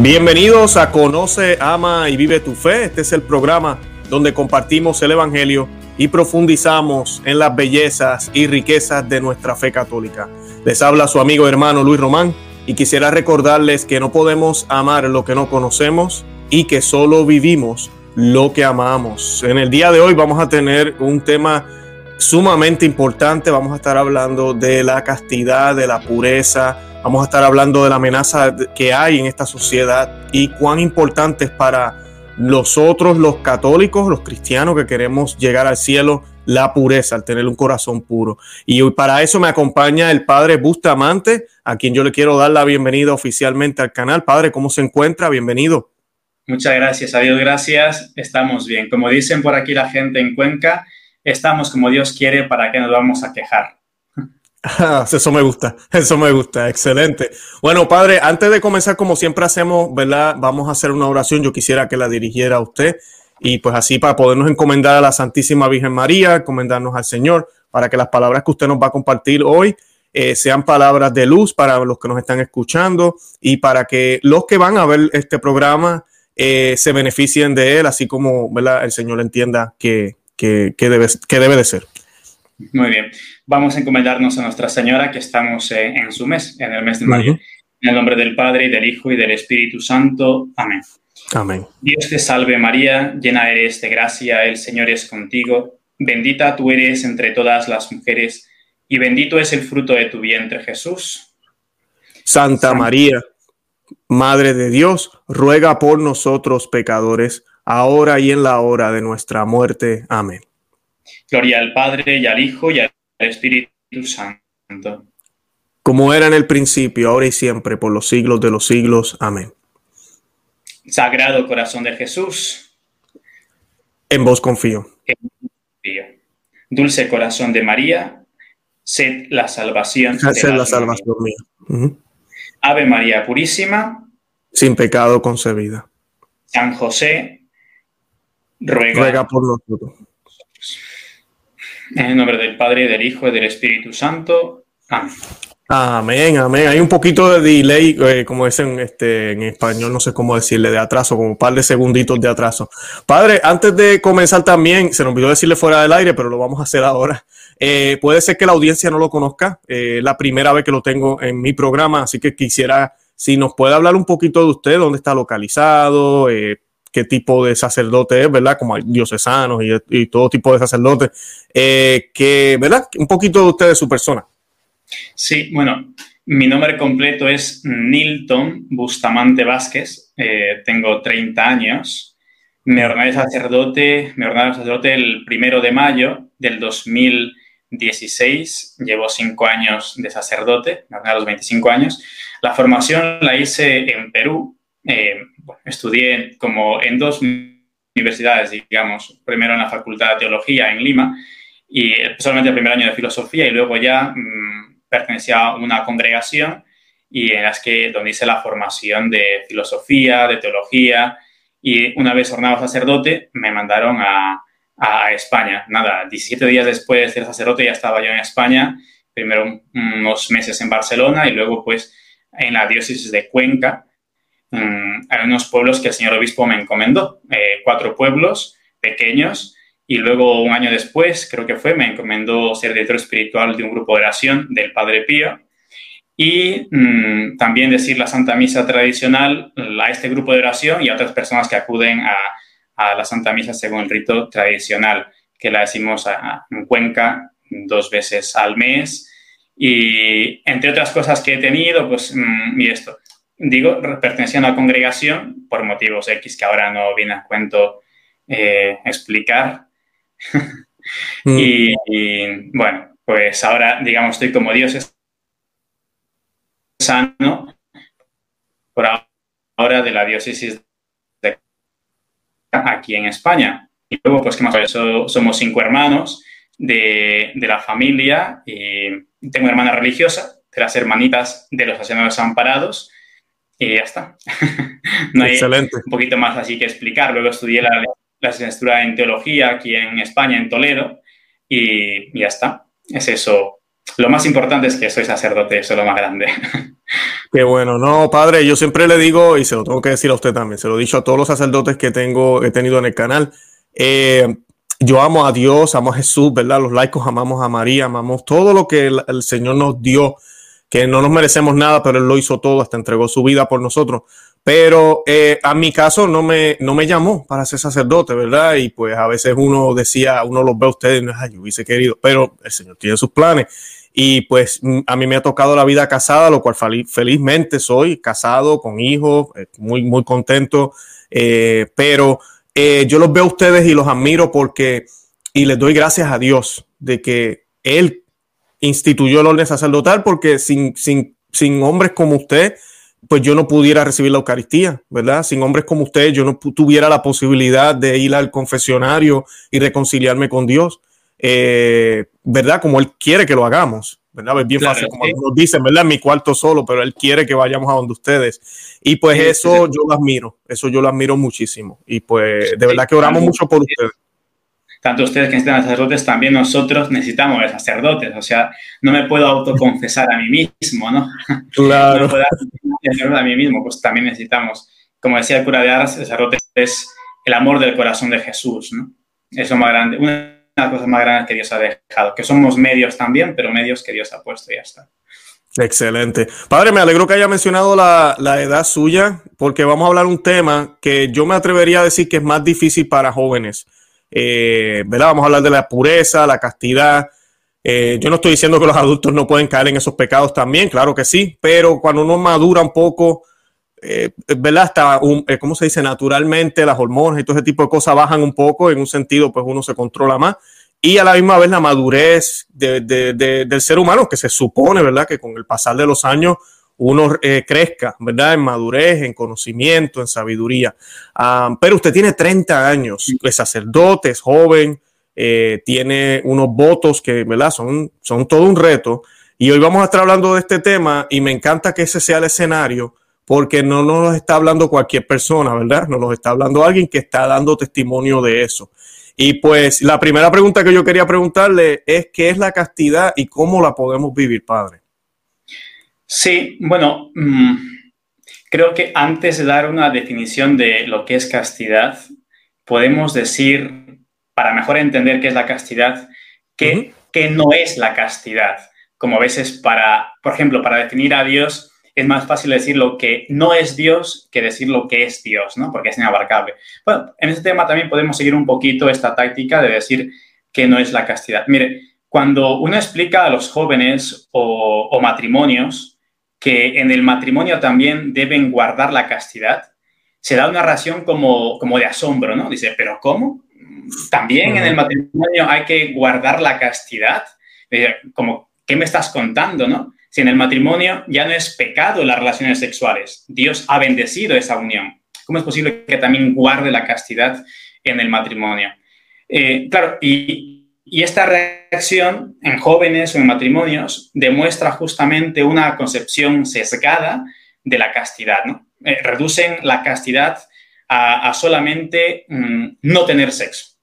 Bienvenidos a Conoce, Ama y Vive tu Fe. Este es el programa donde compartimos el Evangelio y profundizamos en las bellezas y riquezas de nuestra fe católica. Les habla su amigo hermano Luis Román y quisiera recordarles que no podemos amar lo que no conocemos y que solo vivimos lo que amamos. En el día de hoy vamos a tener un tema sumamente importante. Vamos a estar hablando de la castidad, de la pureza, Vamos a estar hablando de la amenaza que hay en esta sociedad y cuán importante es para nosotros los católicos, los cristianos que queremos llegar al cielo, la pureza, al tener un corazón puro. Y para eso me acompaña el padre Bustamante, a quien yo le quiero dar la bienvenida oficialmente al canal. Padre, ¿cómo se encuentra? Bienvenido. Muchas gracias, a Dios gracias. Estamos bien. Como dicen por aquí la gente en Cuenca, estamos como Dios quiere, ¿para qué nos vamos a quejar? eso me gusta, eso me gusta, excelente. Bueno, padre, antes de comenzar, como siempre hacemos, ¿verdad? Vamos a hacer una oración. Yo quisiera que la dirigiera a usted y pues así para podernos encomendar a la Santísima Virgen María, encomendarnos al Señor, para que las palabras que usted nos va a compartir hoy eh, sean palabras de luz para los que nos están escuchando y para que los que van a ver este programa eh, se beneficien de él, así como ¿verdad? el Señor entienda que, que, que, debe, que debe de ser. Muy bien. Vamos a encomendarnos a Nuestra Señora que estamos eh, en su mes, en el mes de mayo. En el nombre del Padre, y del Hijo, y del Espíritu Santo. Amén. Amén. Dios te salve María, llena eres de gracia, el Señor es contigo. Bendita tú eres entre todas las mujeres, y bendito es el fruto de tu vientre, Jesús. Santa, Santa María, Madre de Dios, ruega por nosotros pecadores, ahora y en la hora de nuestra muerte. Amén. Gloria al Padre y al Hijo y al Espíritu Santo. Como era en el principio, ahora y siempre, por los siglos de los siglos. Amén. Sagrado corazón de Jesús. En vos confío. Dulce corazón de María, sed la salvación. Sed la salvación mía. Ave María Purísima. Sin pecado concebida. San José, ruega, ruega por nosotros. En el nombre del Padre, del Hijo y del Espíritu Santo. Amén. Amén, amén. Hay un poquito de delay, eh, como dicen este, en español, no sé cómo decirle, de atraso, como un par de segunditos de atraso. Padre, antes de comenzar también, se nos olvidó decirle fuera del aire, pero lo vamos a hacer ahora. Eh, puede ser que la audiencia no lo conozca, eh, la primera vez que lo tengo en mi programa, así que quisiera, si nos puede hablar un poquito de usted, dónde está localizado, eh, qué tipo de sacerdote es, ¿verdad? Como hay diocesanos y, todo tipo de sacerdotes, eh, ¿verdad? Un poquito de usted, de su persona. Sí, bueno, mi nombre completo es Nilton Bustamante Vázquez, eh, tengo 30 años, me ordené sacerdote, me ordené sacerdote el primero de mayo del 2016, llevo 5 años de sacerdote, me ordené a los 25 años. La formación la hice en Perú, eh, estudié como en dos universidades, digamos, primero en la Facultad de Teología en Lima y solamente el primer año de Filosofía y luego ya mm, pertenecía a una congregación y en las que donde hice la formación de filosofía, de teología y una vez ordenado sacerdote me mandaron a, a España. Nada, 17 días después de ser sacerdote ya estaba yo en España, primero unos meses en Barcelona y luego pues en la diócesis de Cuenca, Mm, hay unos pueblos que el señor obispo me encomendó, eh, cuatro pueblos pequeños, y luego un año después, creo que fue, me encomendó ser director espiritual de un grupo de oración del Padre Pío y mm, también decir la Santa Misa tradicional a este grupo de oración y a otras personas que acuden a, la Santa Misa según el rito tradicional, que la decimos en Cuenca dos veces al mes. Y entre otras cosas que he tenido, pues, mm, y esto, digo, pertenecía a una congregación por motivos X que ahora no viene a cuento eh, explicar. Mm. y, bueno, pues ahora, digamos, estoy como Dios es sano por ahora de la diócesis de aquí en España. Y luego, pues, ¿qué más? somos cinco hermanos de, de la familia y tengo una hermana religiosa, de las hermanitas de los sacerdotes amparados, y ya está. no hay un poquito más así que explicar. Luego estudié la, la en teología aquí en España, en Toledo, y, ya está. Es eso lo más importante es que soy sacerdote, eso es lo más grande. Qué bueno, no, padre, yo siempre le digo, y se lo tengo que decir a usted también, se lo he dicho a todos los sacerdotes que tengo, he tenido en el canal. Eh, yo amo a Dios, amo a Jesús, ¿verdad? Los laicos amamos a María, amamos todo lo que el, Señor nos dio, que no nos merecemos nada, pero Él lo hizo todo, hasta entregó su vida por nosotros. Pero eh, a mi caso no me, no me llamó para ser sacerdote, ¿verdad? Y pues a veces uno decía, uno los ve a ustedes ay, yo hubiese querido, pero el Señor tiene sus planes. Y pues mm, a mí me ha tocado la vida casada, lo cual felizmente soy casado con hijos, eh, muy, muy contento. Eh, pero yo los veo a ustedes y los admiro porque, y les doy gracias a Dios de que Él instituyó el orden sacerdotal porque sin, sin, sin hombres como usted, pues yo no pudiera recibir la Eucaristía, ¿verdad? Sin hombres como usted, yo no tuviera la posibilidad de ir al confesionario y reconciliarme con Dios. Eh, ¿verdad? Como Él quiere que lo hagamos, ¿verdad? Es bien fácil, como nos dicen, ¿verdad? En mi cuarto solo, pero Él quiere que vayamos a donde ustedes. Y pues eso yo lo admiro, eso yo lo admiro muchísimo. Y pues de verdad que oramos mucho por ustedes. Tanto ustedes que necesitan sacerdotes, también nosotros necesitamos de sacerdotes. O sea, no me puedo autoconfesar a mí mismo, ¿no? Claro. no puedo a mí mismo, pues también necesitamos, como decía el cura de Aras, el sacerdote es el amor del corazón de Jesús, ¿no? Es lo más grande. Una las cosas más grandes que Dios ha dejado, que somos medios también, pero medios que Dios ha puesto y ya está. Excelente. Padre, me alegro que haya mencionado la, edad suya, porque vamos a hablar un tema que yo me atrevería a decir que es más difícil para jóvenes. Eh, ¿verdad? Vamos a hablar de la pureza, la castidad. Eh, yo no estoy diciendo que los adultos no pueden caer en esos pecados también, claro que sí, pero cuando uno madura un poco, eh, ¿verdad? Hasta, un, eh, ¿cómo se dice? Naturalmente las hormonas y todo ese tipo de cosas bajan un poco, en un sentido, pues uno se controla más. Y a la misma vez la madurez del ser humano, que se supone, ¿verdad? Que con el pasar de los años uno eh, crezca, ¿verdad? En madurez, en conocimiento, en sabiduría. Ah, pero usted tiene 30 años, es sacerdote, es joven, tiene unos votos que, ¿verdad? Son, son todo un reto. Y hoy vamos a estar hablando de este tema y me encanta que ese sea el escenario porque no nos está hablando cualquier persona, ¿verdad? Nos lo está hablando alguien que está dando testimonio de eso. Y pues la primera pregunta que yo quería preguntarle es qué es la castidad y cómo la podemos vivir, padre. Sí, bueno, mm, creo que antes de dar una definición de lo que es castidad, podemos decir, para mejor entender qué es la castidad, que, que no es la castidad. Como a veces para, por ejemplo, para definir a Dios, es más fácil decir lo que no es Dios que decir lo que es Dios, ¿no? Porque es inabarcable. Bueno, en este tema también podemos seguir un poquito esta táctica de decir que no es la castidad. Mire, cuando uno explica a los jóvenes o, matrimonios que en el matrimonio también deben guardar la castidad, se da una ración como, como de asombro, ¿no? Dice, ¿pero cómo? ¿También en el matrimonio hay que guardar la castidad? Como, ¿qué me estás contando, no? Si en el matrimonio ya no es pecado las relaciones sexuales, Dios ha bendecido esa unión. ¿Cómo es posible que también guarde la castidad en el matrimonio? Eh, claro, y, esta reacción en jóvenes o en matrimonios demuestra justamente una concepción sesgada de la castidad. ¿no? Eh, reducen la castidad a, solamente mm, no tener sexo.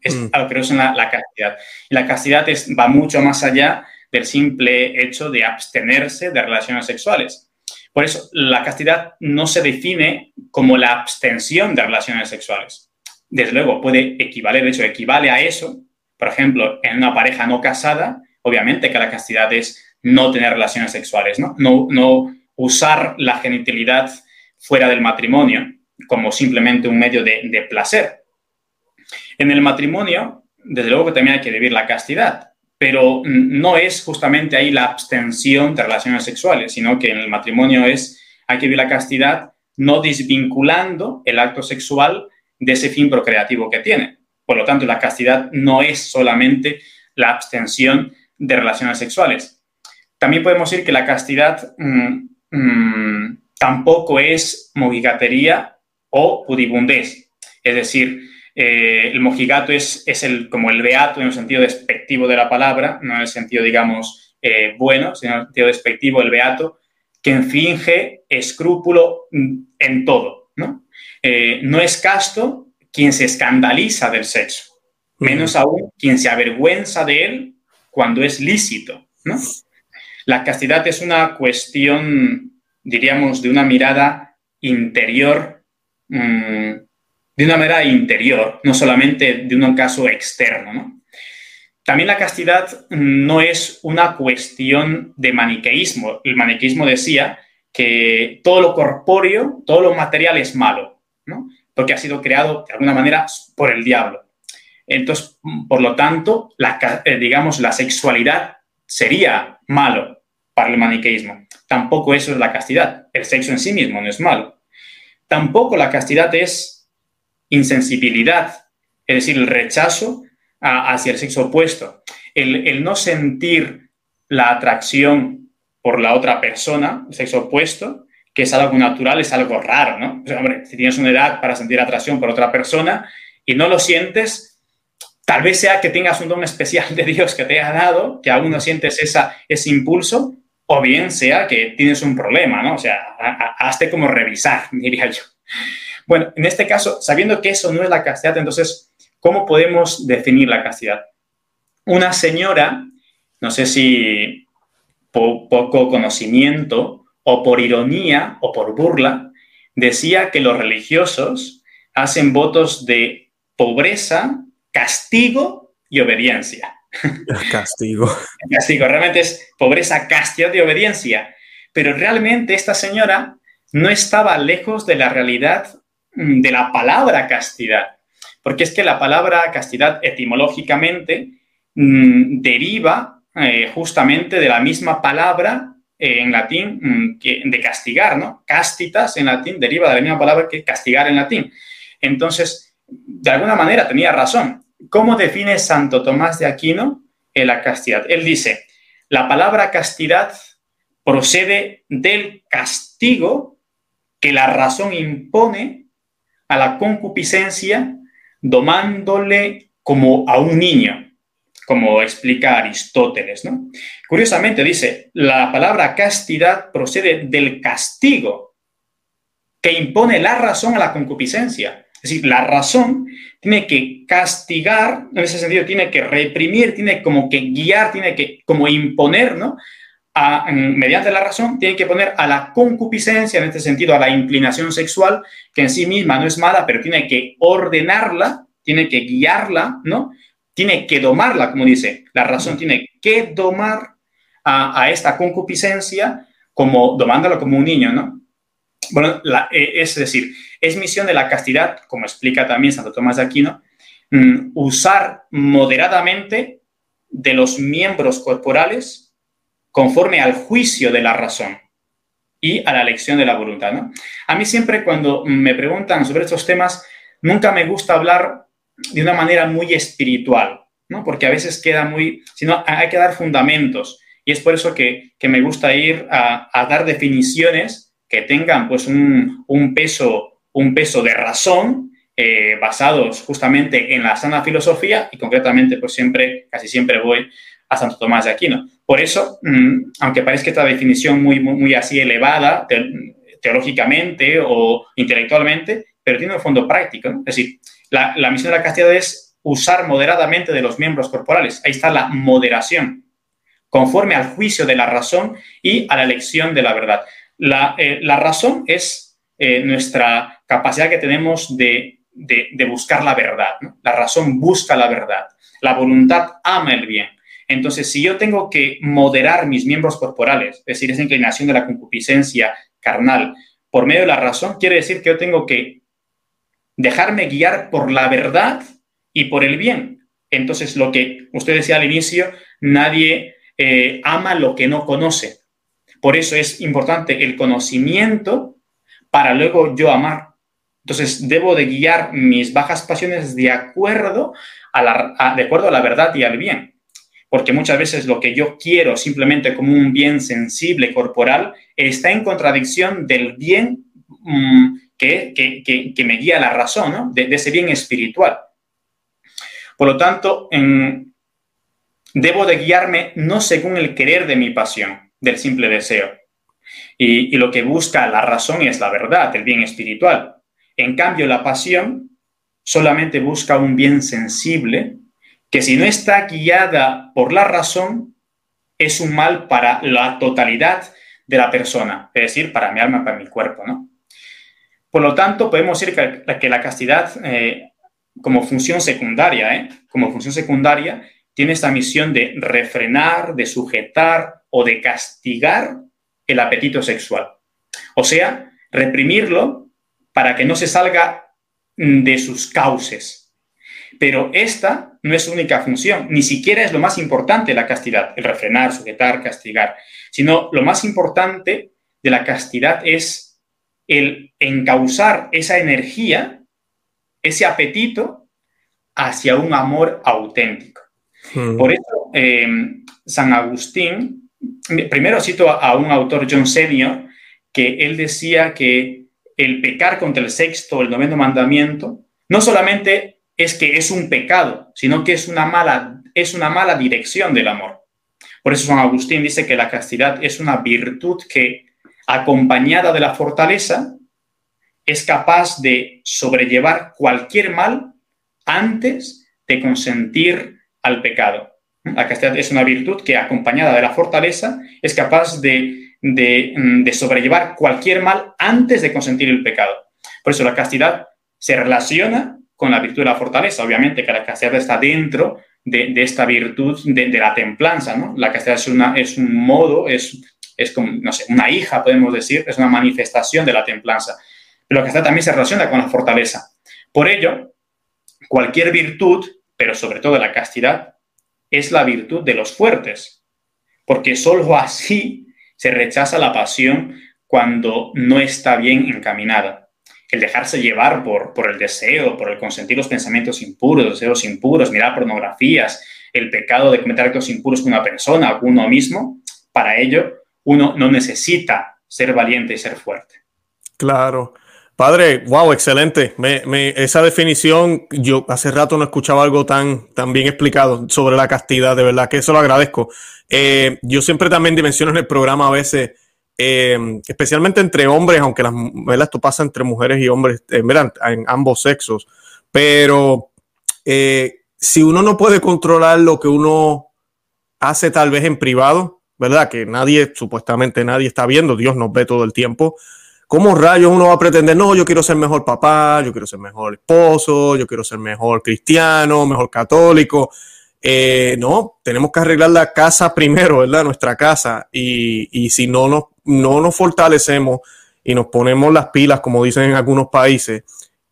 Es mm. a lo que reducen la, castidad. Y la castidad va mucho más allá del simple hecho de abstenerse de relaciones sexuales. Por eso, la castidad no se define como la abstención de relaciones sexuales. Desde luego, puede equivaler, de hecho, equivale a eso. Por ejemplo, en una pareja no casada, obviamente que la castidad es no tener relaciones sexuales, ¿no? No, usar la genitalidad fuera del matrimonio como simplemente un medio de, de placer. En el matrimonio, desde luego que también hay que vivir la castidad, pero no es justamente ahí la abstención de relaciones sexuales, sino que en el matrimonio es, hay que vivir la castidad no desvinculando el acto sexual de ese fin procreativo que tiene. Por lo tanto, la castidad no es solamente la abstención de relaciones sexuales. También podemos decir que la castidad mm, mm, tampoco es mojigatería o pudibundez. Es decir, eh, el mojigato es, es el, como el beato en el sentido despectivo de la palabra, no en el sentido, digamos, eh, bueno, sino en el sentido despectivo, el beato, que finge escrúpulo en todo. ¿no? Eh, no es casto quien se escandaliza del sexo, menos aún quien se avergüenza de él cuando es lícito. ¿no? La castidad es una cuestión, diríamos, de una mirada interior, mm, de una manera interior, no solamente de un caso externo, ¿no? También la castidad no es una cuestión de maniqueísmo. El maniqueísmo decía que todo lo corpóreo, todo lo material es malo, ¿no? Porque ha sido creado de alguna manera por el diablo. Entonces, por lo tanto, la, eh, digamos, la sexualidad sería malo para el maniqueísmo. Tampoco eso es la castidad. El sexo en sí mismo no es malo. Tampoco la castidad es insensibilidad, es decir, el rechazo hacia el sexo opuesto. El, el, no sentir la atracción por la otra persona, el sexo opuesto, que es algo natural, es algo raro, ¿no? hombre, si tienes una edad para sentir atracción por otra persona y no lo sientes, tal vez sea que tengas un don especial de Dios que te ha dado, que aún no sientes esa, ese impulso, o bien sea que tienes un problema, ¿no? O sea, hazte como revisar, diría yo. Bueno, en este caso, sabiendo que eso no es la castidad, entonces, ¿cómo podemos definir la castidad? Una señora, no sé si poco conocimiento, o por ironía o por burla, decía que los religiosos hacen votos de pobreza, castigo y obediencia. Castigo. Castigo, realmente es pobreza, castidad y obediencia. Pero realmente esta señora no estaba lejos de la realidad mm, de la palabra castidad, porque es que la palabra castidad etimológicamente mm, deriva eh, justamente de la misma palabra eh, en latín mm, de castigar, ¿no? Castitas en latín deriva de la misma palabra que castigar en latín. Entonces, de alguna manera tenía razón. ¿Cómo define Santo Tomás de Aquino la castidad? Él dice, la palabra castidad procede del castigo que la razón impone a la concupiscencia, domándole como a un niño como explica Aristóteles. ¿no? Curiosamente dice, la palabra castidad procede del castigo que impone la razón a la concupiscencia. Es decir, la razón tiene que castigar, en ese sentido, tiene que reprimir, tiene como que guiar, tiene que como imponer, ¿no? mediante la razón, tiene que poner a la concupiscencia, en este sentido, a la inclinación sexual, que en sí misma no es mala, pero tiene que ordenarla, tiene que guiarla, ¿no? Tiene que domarla, como dice, la razón tiene que domar a, esta concupiscencia como domándola como un niño, ¿no? Bueno, eh, es decir, es misión de la castidad, como explica también Santo Tomás de Aquino, mm, usar moderadamente de los miembros corporales conforme al juicio de la razón y a la elección de la voluntad. ¿no? A mí siempre cuando me preguntan sobre estos temas, nunca me gusta hablar de una manera muy espiritual, ¿no? Porque a veces queda muy, sino hay que dar fundamentos. Y es por eso que, me gusta ir a, dar definiciones que tengan pues un, peso, un peso de razón eh, basados justamente en la sana filosofía y concretamente pues siempre, casi siempre voy a Santo Tomás de Aquino. Por eso, mm, aunque parezca esta definición muy, muy, así elevada teológicamente o intelectualmente, pero tiene un fondo práctico. Es decir, la, misión de la castidad es usar moderadamente de los miembros corporales. Ahí está la moderación, conforme al juicio de la razón y a la elección de la verdad. La, eh, razón es eh, nuestra capacidad que tenemos de, buscar la verdad. La razón busca la verdad. La voluntad ama el bien. Entonces, si yo tengo que moderar mis miembros corporales, es decir, esa inclinación de la concupiscencia carnal, por medio de la razón, quiere decir que yo tengo que dejarme guiar por la verdad y por el bien. Entonces, lo que usted decía al inicio, nadie eh, ama lo que no conoce. Por eso es importante el conocimiento para luego yo amar. Entonces, debo de guiar mis bajas pasiones de acuerdo a la, de acuerdo a la verdad y al bien. Porque muchas veces lo que yo quiero simplemente como un bien sensible corporal está en contradicción del bien mm, que, me guía la razón, de, ese bien espiritual. Por lo tanto, debo de guiarme no según el querer de mi pasión, del simple deseo. Y, y lo que busca la razón es la verdad, el bien espiritual. En cambio, la pasión solamente busca un bien sensible que si no está guiada por la razón, es un mal para la totalidad de la persona, es decir, para mi alma, para mi cuerpo, ¿no? Por lo tanto, podemos decir que, la castidad, eh, como función secundaria, ¿eh? como función secundaria, tiene esta misión de refrenar, de sujetar o de castigar el apetito sexual. O sea, reprimirlo para que no se salga mm, de sus cauces. Pero esta no es su única función, ni siquiera es lo más importante de la castidad, el refrenar, sujetar, castigar, sino lo más importante de la castidad es el encauzar esa energía, ese apetito hacia un amor auténtico. Hmm. Por eso, eh, San Agustín, primero cito a un autor, John Senior, que él decía que el pecar contra el sexto o el noveno mandamiento no solamente es que es un pecado, sino que es una mala, es una mala dirección del amor. Por eso San Agustín dice que la castidad es una virtud que, acompañada de la fortaleza, es capaz de sobrellevar cualquier mal antes de consentir al pecado. La castidad es una virtud que, acompañada de la fortaleza, es capaz de Mm, de, sobrellevar cualquier mal antes de consentir el pecado. Por eso la castidad se relaciona con la virtud de la fortaleza. Obviamente que la castidad está dentro de, esta virtud de, la templanza. La castidad es, una, es un modo, es, es como, no sé, una hija, podemos decir, es una manifestación de la templanza. Pero la castidad también se relaciona con la fortaleza. Por ello, cualquier virtud, pero sobre todo la castidad, es la virtud de los fuertes, porque solo así se rechaza la pasión cuando no está bien encaminada. El dejarse llevar por, por el deseo, por el consentir los pensamientos impuros, los deseos impuros, mirar pornografías, el pecado de cometer actos impuros con una persona o con uno mismo, para ello uno no necesita ser valiente y ser fuerte. Claro. Padre, wow, excelente. esa definición, yo hace rato no escuchaba algo tan, tan bien explicado sobre la castidad, de verdad que eso lo agradezco. Eh, yo siempre también dimensiono en el programa a veces, eh, especialmente entre hombres, aunque las, esto pasa entre mujeres y hombres, eh, en ambos sexos, pero si uno no puede controlar lo que uno hace tal vez en privado, ¿verdad? Que nadie, supuestamente nadie está viendo, Dios nos ve todo el tiempo ¿Cómo rayos uno va a pretender, no, yo quiero ser mejor papá, yo quiero ser mejor esposo, yo quiero ser mejor cristiano, mejor católico? Eh, no, tenemos que arreglar la casa primero, ¿verdad? Nuestra casa. Y, si no nos, no nos fortalecemos y nos ponemos las pilas, como dicen en algunos países,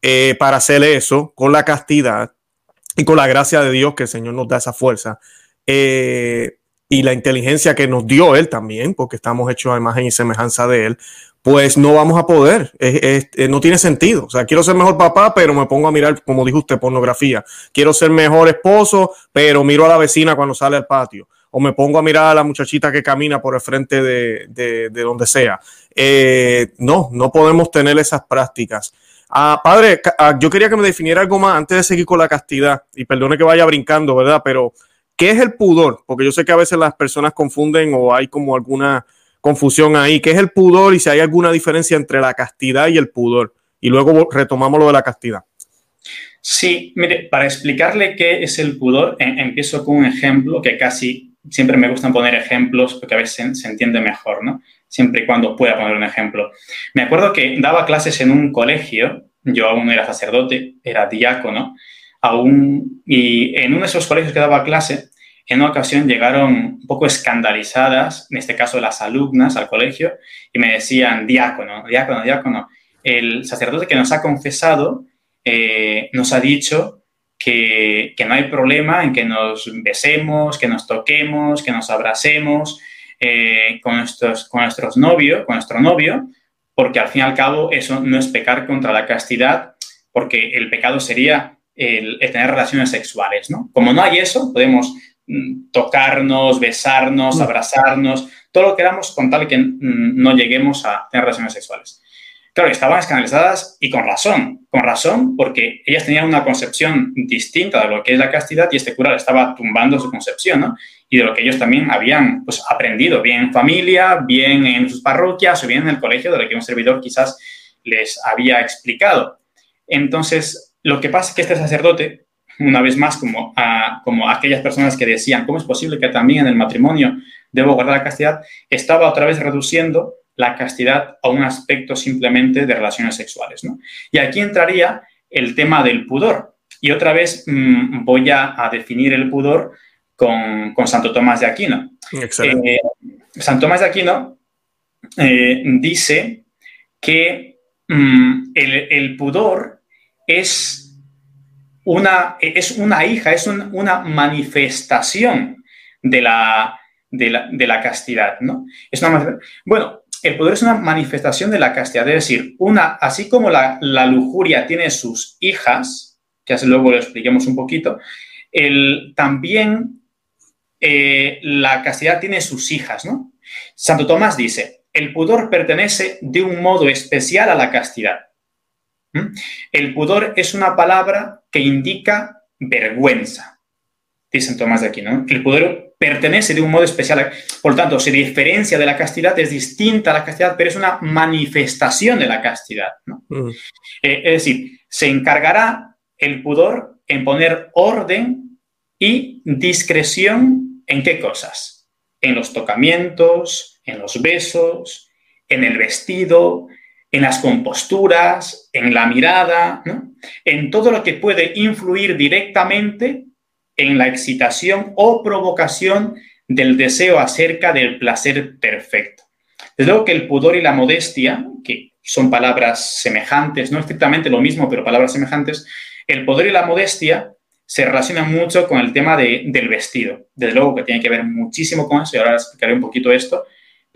eh, para hacer eso con la castidad y con la gracia de Dios que el Señor nos da esa fuerza. Eh, y la inteligencia que nos dio Él también, porque estamos hechos a imagen y semejanza de Él, pues no vamos a poder. Eh, no tiene sentido. O sea, quiero ser mejor papá, pero me pongo a mirar, como dijo usted, pornografía. Quiero ser mejor esposo, pero miro a la vecina cuando sale al patio. O me pongo a mirar a la muchachita que camina por el frente de, donde sea. Eh, no, no podemos tener esas prácticas. Ah, padre, ah, yo quería que me definiera algo más antes de seguir con la castidad. Y perdone que vaya brincando, ¿verdad? Pero, ¿qué es el pudor? Porque yo sé que a veces las personas confunden o hay como alguna confusión ahí. ¿Qué es el pudor y si hay alguna diferencia entre la castidad y el pudor? Y luego retomamos lo de la castidad. Sí, mire, para explicarle qué es el pudor, em, empiezo con un ejemplo que casi siempre me gustan poner ejemplos porque a veces se, entiende mejor, ¿no? Siempre y cuando pueda poner un ejemplo. Me acuerdo que daba clases en un colegio, yo aún no era sacerdote, era diácono, aún, y en uno de esos colegios que daba clase, en una ocasión llegaron un poco escandalizadas, en este caso las alumnas al colegio, y me decían, diácono, diácono, diácono, el sacerdote que nos ha confesado eh, nos ha dicho que, no hay problema en que nos besemos, que nos toquemos, que nos abracemos eh, con, nuestros, con nuestros novios, con nuestro novio, porque al fin y al cabo eso no es pecar contra la castidad, porque el pecado sería el, el tener relaciones sexuales, ¿no? Como no hay eso, podemos Mm, tocarnos, besarnos, mm. abrazarnos, todo lo que queramos con tal que mm, no lleguemos a tener relaciones sexuales. Claro, estaban escandalizadas y con razón, con razón, porque ellas tenían una concepción distinta de lo que es la castidad y este cura le estaba tumbando su concepción, ¿no? Y de lo que ellos también habían pues, aprendido, bien en familia, bien en sus parroquias o bien en el colegio, de lo que un servidor quizás les había explicado. Entonces, lo que pasa es que este sacerdote una vez más, como, a, como aquellas personas que decían, ¿cómo es posible que también en el matrimonio debo guardar la castidad, estaba otra vez reduciendo la castidad a un aspecto simplemente de relaciones sexuales. ¿no? Y aquí entraría el tema del pudor. Y otra vez mm, voy a, definir el pudor con, Santo Tomás de Aquino. Eh, Santo Tomás de Aquino eh, dice que mm, el, pudor es una, es una hija, es una manifestación de la, de la, castidad, ¿no? Es una, bueno, el pudor es una manifestación de la castidad, es decir, una, así como la, lujuria tiene sus hijas, que luego lo expliquemos un poquito, el, también eh, la castidad tiene sus hijas, ¿no? Santo Tomás dice, el pudor pertenece de un modo especial a la castidad. El pudor es una palabra que indica vergüenza, dice Santo Tomás de aquí, ¿no? El pudor pertenece de un modo especial. Por lo tanto, se diferencia de la castidad, es distinta a la castidad, pero es una manifestación de la castidad. Mm. Eh, es decir, se encargará el pudor en poner orden y discreción en qué cosas? En los tocamientos, en los besos, en el vestido, en las composturas, en la mirada, en todo lo que puede influir directamente en la excitación o provocación del deseo acerca del placer perfecto. Desde luego que el pudor y la modestia, que son palabras semejantes, no estrictamente lo mismo, pero palabras semejantes, el pudor y la modestia se relacionan mucho con el tema del vestido. Desde luego que tiene que ver muchísimo con eso, y ahora explicaré un poquito esto,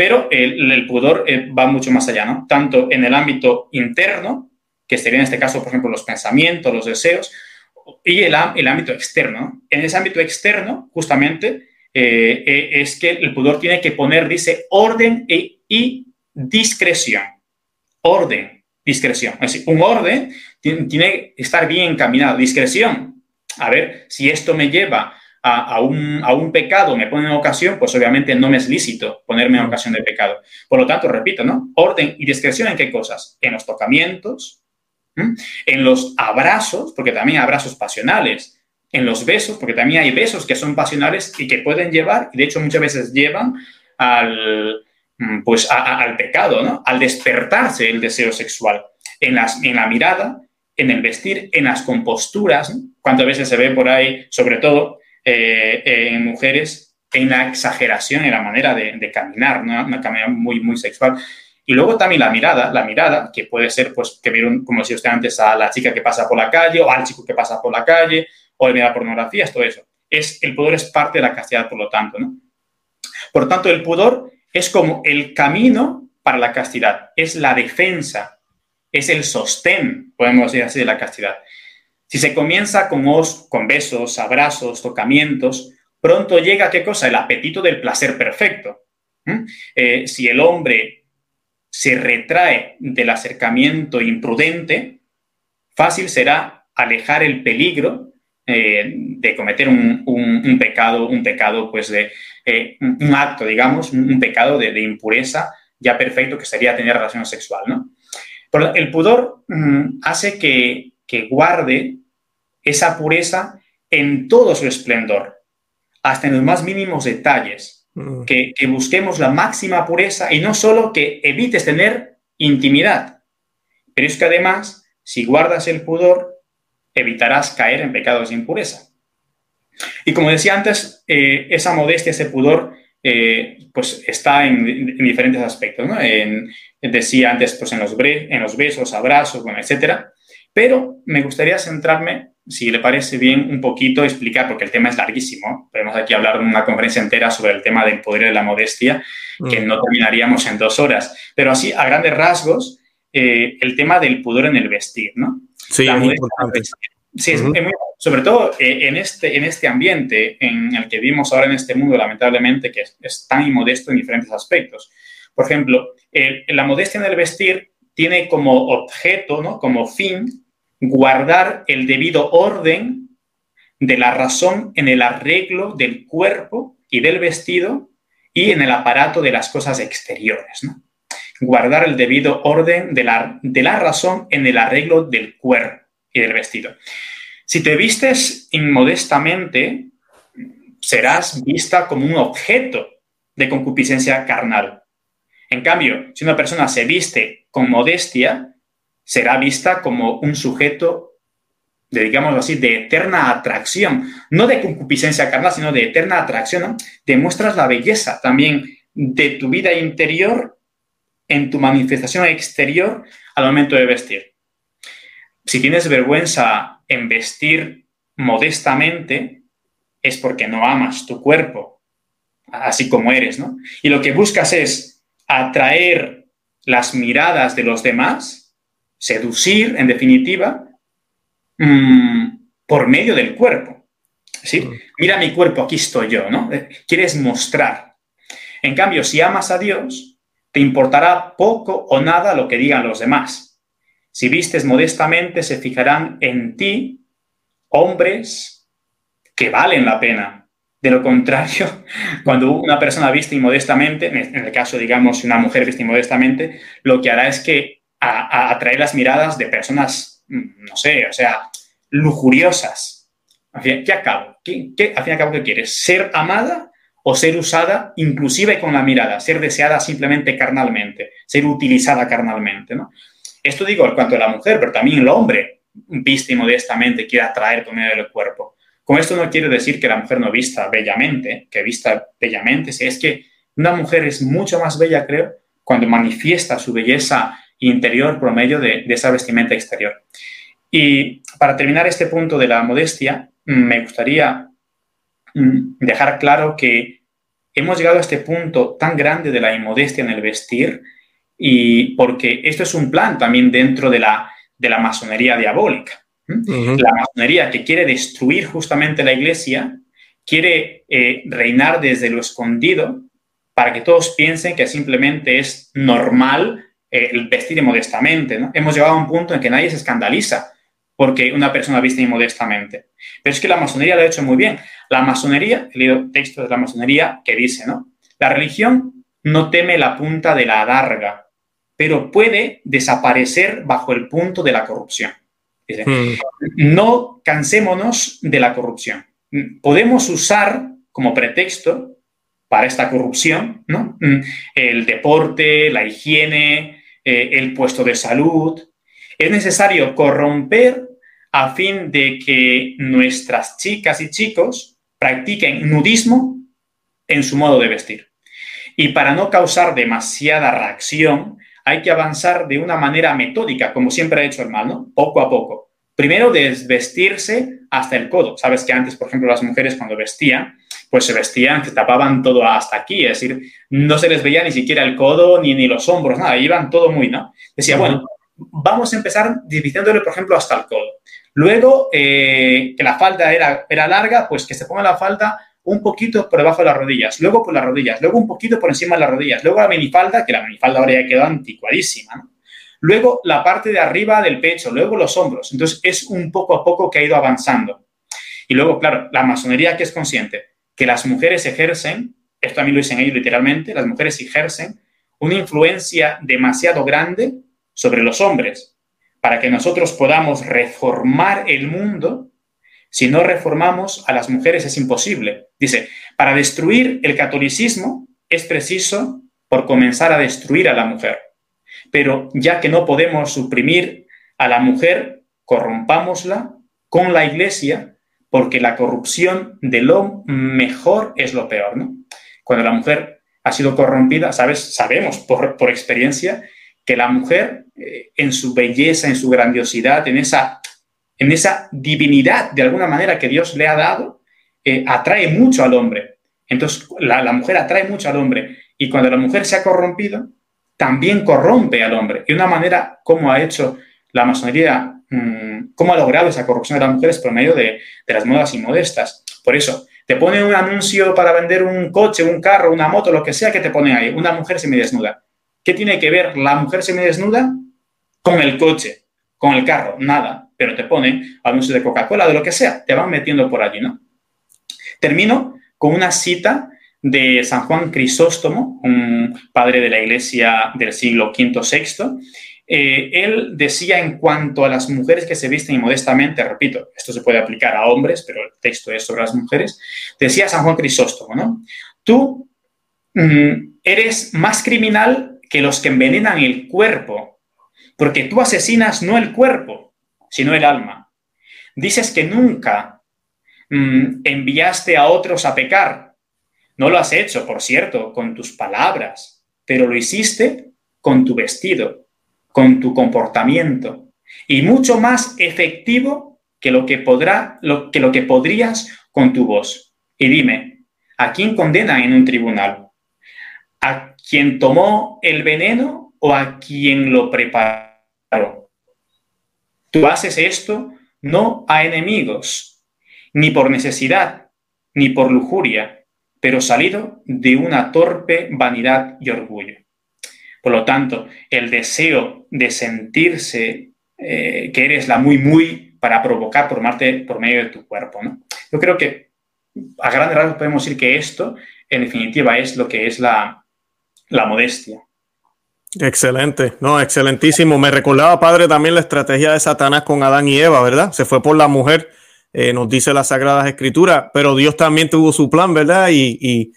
pero el, pudor eh, va mucho más allá, ¿no? Tanto en el ámbito interno, que sería en este caso, por ejemplo, los pensamientos, los deseos, y el, ámbito externo. En ese ámbito externo, justamente, eh, eh, es que el pudor tiene que poner, dice, orden e, y discreción. Orden, discreción. Es decir, un orden tiene, que estar bien encaminado. Discreción. A ver, si esto me lleva a, un, a, un, pecado, me pone en ocasión, pues obviamente no me es lícito ponerme en ocasión de pecado. Por lo tanto, repito, ¿no? Orden y discreción en qué cosas? En los tocamientos, en los abrazos, porque también hay abrazos pasionales. En los besos, porque también hay besos que son pasionales y que pueden llevar, y de hecho muchas veces llevan al, mm, pues, al pecado, ¿no? Al despertarse el deseo sexual. En, las, en la mirada, en el vestir, en las composturas. Cuántas veces se ve por ahí, sobre todo eh, en mujeres, en la exageración, en la manera de, caminar, ¿no? una caminata muy, muy sexual. Y luego también la mirada, la mirada, que puede ser, pues, que vieron, como decía usted antes, a la chica que pasa por la calle o al chico que pasa por la calle o el mirar pornografía, todo eso. Es, el pudor es parte de la castidad, por lo tanto, ¿no? Por tanto, el pudor es como el camino para la castidad, es la defensa, es el sostén, podemos decir así, de la castidad. Si se comienza con, os, con besos, abrazos, tocamientos, pronto llega, ¿qué cosa? El apetito del placer perfecto. Eh, si el hombre se retrae del acercamiento imprudente, fácil será alejar el peligro eh, de cometer un, pecado, un pecado, pues de eh, un acto, digamos, un, pecado de, impureza ya perfecto que sería tener relación sexual, ¿no? el pudor mm, hace que, que guarde esa pureza en todo su esplendor, hasta en los más mínimos detalles Mm. que, busquemos la máxima pureza y no solo que evites tener intimidad, pero es que además, si guardas el pudor, evitarás caer en pecados de impureza. Y como decía antes, eh, esa modestia, ese pudor, eh, pues está en, diferentes aspectos, ¿no? decía antes, pues en los, en los besos, abrazos, bueno, etcétera. Pero me gustaría centrarme si le parece bien, un poquito explicar, porque el tema es larguísimo. Podemos aquí hablar de una conferencia entera sobre el tema del poder de la modestia, que mm. no terminaríamos en dos horas. Pero así, a grandes rasgos, eh, el tema del pudor en el vestir, ¿no? Sí, es muy importante. Sí, es, muy, sobre todo eh, en, este, en este ambiente en el que vivimos ahora en este mundo, lamentablemente, que es, tan inmodesto en diferentes aspectos. Por ejemplo, la modestia en el vestir tiene como objeto, ¿no? como fin, guardar el debido orden de la razón en el arreglo del cuerpo y del vestido y en el aparato de las cosas exteriores. Guardar el debido orden de la, de la razón en el arreglo del cuerpo y del vestido. Si te vistes inmodestamente, serás vista como un objeto de concupiscencia carnal. En cambio, si una persona se viste con modestia, será vista como un sujeto, digámoslo así, de eterna atracción, no de concupiscencia carnal, sino de eterna atracción. Demuestras la belleza también de tu vida interior en tu manifestación exterior al momento de vestir. Si tienes vergüenza en vestir modestamente, es porque no amas tu cuerpo, así como eres, ¿no? Y lo que buscas es atraer las miradas de los demás, seducir, en definitiva, mm, por medio del cuerpo. ¿Sí? Mira mi cuerpo, aquí estoy yo, ¿no? Eh, quieres mostrar. En cambio, si amas a Dios, te importará poco o nada lo que digan los demás. Si vistes modestamente, se fijarán en ti hombres que valen la pena, de lo contrario, cuando una persona viste inmodestamente, en el caso, digamos, una mujer viste inmodestamente, lo que hará es que atraer las miradas de personas, mm, no sé, o sea, lujuriosas. ¿Qué acabo? ¿Qué, al fin y cabo, qué quieres? ¿Ser amada o ser usada inclusive con la mirada? Ser deseada simplemente carnalmente, ser utilizada carnalmente, ¿no? Esto digo en cuanto a la mujer, pero también el hombre viste inmodestamente quiere atraer con medio del cuerpo. Con esto no quiero decir que la mujer no vista bellamente, que vista bellamente, si es que una mujer es mucho más bella, creo, cuando manifiesta su belleza interior por medio de, esa vestimenta exterior. Y para terminar este punto de la modestia, me gustaría mm, dejar claro que hemos llegado a este punto tan grande de la inmodestia en el vestir y porque esto es un plan también dentro de la, de la masonería diabólica. La masonería que quiere destruir justamente la iglesia, quiere eh, reinar desde lo escondido para que todos piensen que simplemente es normal el vestir modestamente. Hemos llegado a un punto en que nadie se escandaliza porque una persona viste inmodestamente. Pero es que la masonería lo ha hecho muy bien. La masonería, he leído textos de la masonería que dice, ¿no? La religión no teme la punta de la adarga, pero puede desaparecer bajo el punto de la corrupción. Hmm. No cansémonos de la corrupción. Podemos usar como pretexto para esta corrupción ¿no? el deporte, la higiene, eh, el puesto de salud. Es necesario corromper a fin de que nuestras chicas y chicos practiquen nudismo en su modo de vestir. Y para no causar demasiada reacción, hay que avanzar de una manera metódica, como siempre ha hecho el mal. Poco a poco. Primero, desvestirse hasta el codo. Sabes que antes, por ejemplo, las mujeres cuando vestían, pues se vestían, se tapaban todo hasta aquí, es decir, no se les veía ni siquiera el codo ni, ni los hombros, nada, iban todo muy, ¿no? Decía, bueno, vamos a empezar dividiéndole, por ejemplo, hasta el codo. Luego, eh, que la falda era, era larga, pues que se ponga la falda un poquito por debajo de las rodillas, luego por las rodillas, luego un poquito por encima de las rodillas, luego la minifalda, que la minifalda ahora ya quedó anticuadísima, ¿no? Luego la parte de arriba del pecho, luego los hombros. Entonces es un poco a poco que ha ido avanzando. Y luego, claro, la masonería que es consciente que las mujeres ejercen, esto a mí lo dicen ellos literalmente, las mujeres ejercen una influencia demasiado grande sobre los hombres para que nosotros podamos reformar el mundo si no reformamos a las mujeres es imposible. Dice, para destruir el catolicismo es preciso por comenzar a destruir a la mujer. Pero ya que no podemos suprimir a la mujer, corrompámosla con la iglesia, porque la corrupción de lo mejor es lo peor, ¿no? Cuando la mujer ha sido corrompida, ¿sabes? sabemos por, experiencia que la mujer, eh, en su belleza, en su grandiosidad, en esa en esa divinidad de alguna manera que Dios le ha dado, eh, atrae mucho al hombre. Entonces, la, mujer atrae mucho al hombre. Y cuando la mujer se ha corrompido, también corrompe al hombre. Y una manera como ha hecho la masonería, mm, cómo ha logrado esa corrupción de las mujeres por medio de, las modas inmodestas. Por eso, te ponen un anuncio para vender un coche, un carro, una moto, lo que sea que te ponen ahí, una mujer semidesnuda. ¿Qué tiene que ver la mujer semidesnuda con el coche, con el carro? Nada pero te ponen anuncios de Coca-Cola, de lo que sea, te van metiendo por allí, ¿no? Termino con una cita de San Juan Crisóstomo, un padre de la iglesia del siglo V-VI. Eh, él decía en cuanto a las mujeres que se visten inmodestamente, repito, esto se puede aplicar a hombres, pero el texto es sobre las mujeres, decía San Juan Crisóstomo, ¿no? Tú mm, eres más criminal que los que envenenan el cuerpo, porque tú asesinas no el cuerpo, sino el alma. Dices que nunca mm, enviaste a otros a pecar. No lo has hecho, por cierto, con tus palabras, pero lo hiciste con tu vestido, con tu comportamiento, y mucho más efectivo que lo que, podrá, que, lo que podrías con tu voz. Y dime, ¿a quién condenan en un tribunal? ¿A quien tomó el veneno o a quien lo preparó? Tú haces esto no a enemigos, ni por necesidad, ni por lujuria, pero salido de una torpe vanidad y orgullo. Por lo tanto, el deseo de sentirse eh, que eres la muy, muy para provocar por, por medio de tu cuerpo. Yo creo que a grandes rasgos podemos decir que esto, en definitiva, es lo que es la, la modestia. Excelente, no, excelentísimo. Me recordaba, padre, también la estrategia de Satanás con Adán y Eva, ¿verdad? Se fue por la mujer, eh, nos dice las Sagradas Escrituras, pero Dios también tuvo su plan, ¿verdad? Y,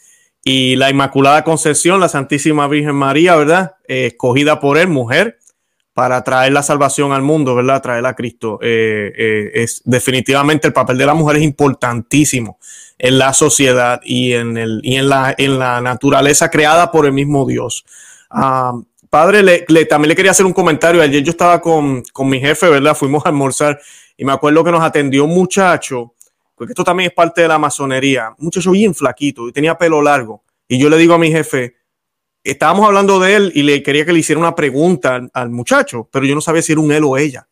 y la Inmaculada Concepción, la Santísima Virgen María, ¿verdad? Eh, escogida por él, mujer, para traer la salvación al mundo, ¿verdad? Traer a Cristo. Eh, eh, es definitivamente el papel de la mujer es importantísimo en la sociedad y en, el, y en, la, en la naturaleza creada por el mismo Dios. Padre, le, también le quería hacer un comentario. Ayer yo estaba con, con, mi jefe, ¿verdad? Fuimos a almorzar y me acuerdo que nos atendió un muchacho, porque esto también es parte de la masonería, muchacho bien flaquito y tenía pelo largo. Y yo le digo a mi jefe, estábamos hablando de él y le quería que le hiciera una pregunta al, muchacho, pero yo no sabía si era un él o ella.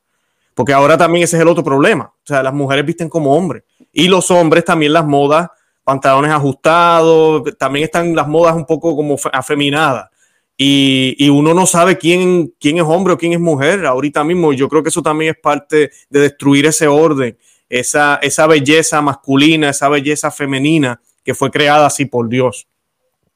Porque ahora también ese es el otro problema. O sea, las mujeres visten como hombres. Y los hombres también las modas, pantalones ajustados, también están las modas un poco como afeminadas. Y, y, uno no sabe quién, quién es hombre o quién es mujer ahorita mismo. Yo creo que eso también es parte de destruir ese orden, esa, esa belleza masculina, esa belleza femenina que fue creada así por Dios.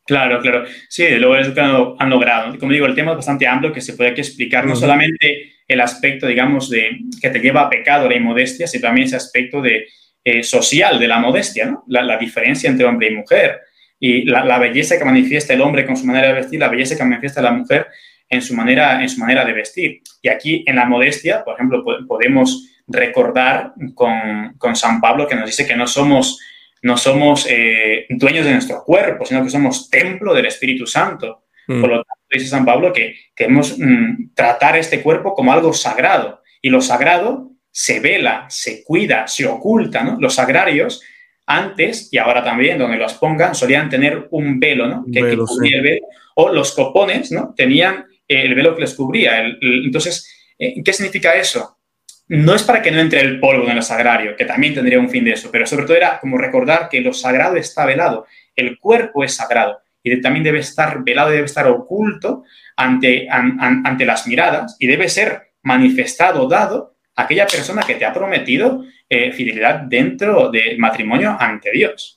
Claro, claro. Sí, luego es lo que han logrado. Como digo, el tema es bastante amplio que se puede aquí explicar no solamente el aspecto, digamos, de que te lleva a pecado la inmodestia, sino también ese aspecto de, eh, social de la modestia, ¿no? La, diferencia entre hombre y mujer y la, belleza que manifiesta el hombre con su manera de vestir, la belleza que manifiesta la mujer en su manera, en su manera de vestir. Y aquí en la modestia, por ejemplo, podemos recordar con, con San Pablo que nos dice que no somos no somos eh, dueños de nuestro cuerpo, sino que somos templo del Espíritu Santo. Mm. Por lo tanto, dice San Pablo que debemos mm, tratar este cuerpo como algo sagrado. Y lo sagrado se vela, se cuida, se oculta. ¿no? Los sagrarios, antes y ahora también, donde los pongan, solían tener un velo, ¿no? Que, cubría el velo. O los copones, ¿no? Tenían eh, el velo que les cubría. entonces, eh, ¿qué significa eso? No es para que no entre el polvo en lo sagrario, que también tendría un fin de eso, pero sobre todo era como recordar que lo sagrado está velado, el cuerpo es sagrado y también debe estar velado, debe estar oculto ante, ante las miradas y debe ser manifestado, dado a aquella persona que te ha prometido eh, fidelidad dentro del matrimonio ante Dios.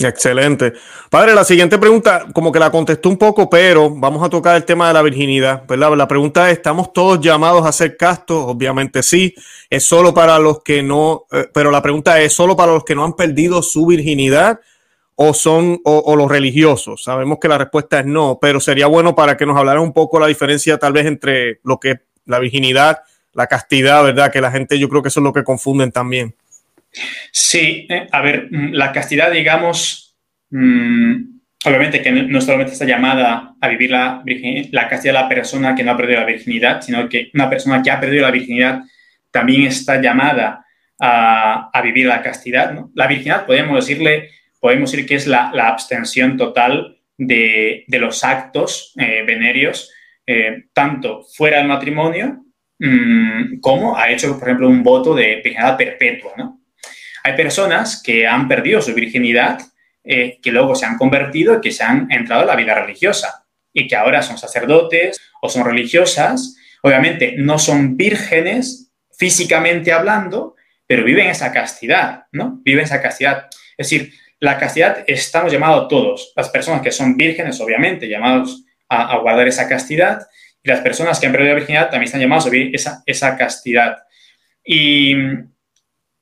Excelente. Padre, la siguiente pregunta, como que la contestó un poco, pero vamos a tocar el tema de la virginidad, ¿verdad? La pregunta es, ¿estamos todos llamados a ser castos? Obviamente sí. Es solo para los que no, eh, pero la pregunta es, ¿solo para los que no han perdido su virginidad o son, o, los religiosos? Sabemos que la respuesta es no, pero sería bueno para que nos hablara un poco la diferencia tal vez entre lo que es la virginidad, la castidad, ¿verdad? Que la gente yo creo que eso es lo que confunden también. Sí, eh, a ver, mm, la castidad, digamos, mm, obviamente que no solamente está llamada a vivir la, la castidad de la persona que no ha perdido la virginidad, sino que una persona que ha perdido la virginidad también está llamada a, vivir la castidad. La virginidad, podemos decirle, podemos decir que es la, abstención total de, los actos eh, venerios, eh, tanto fuera del matrimonio mm, como ha hecho, por ejemplo, un voto de virginidad perpetua, ¿no? Hay personas que han perdido su virginidad, eh, que luego se han convertido y que se han entrado a la vida religiosa y que ahora son sacerdotes o son religiosas. Obviamente no son vírgenes físicamente hablando, pero viven esa castidad, ¿no? Viven esa castidad. Es decir, la castidad estamos llamados todos, las personas que son vírgenes, obviamente, llamados a, guardar esa castidad, y las personas que han perdido la virginidad también están llamados a vivir esa, esa castidad. Y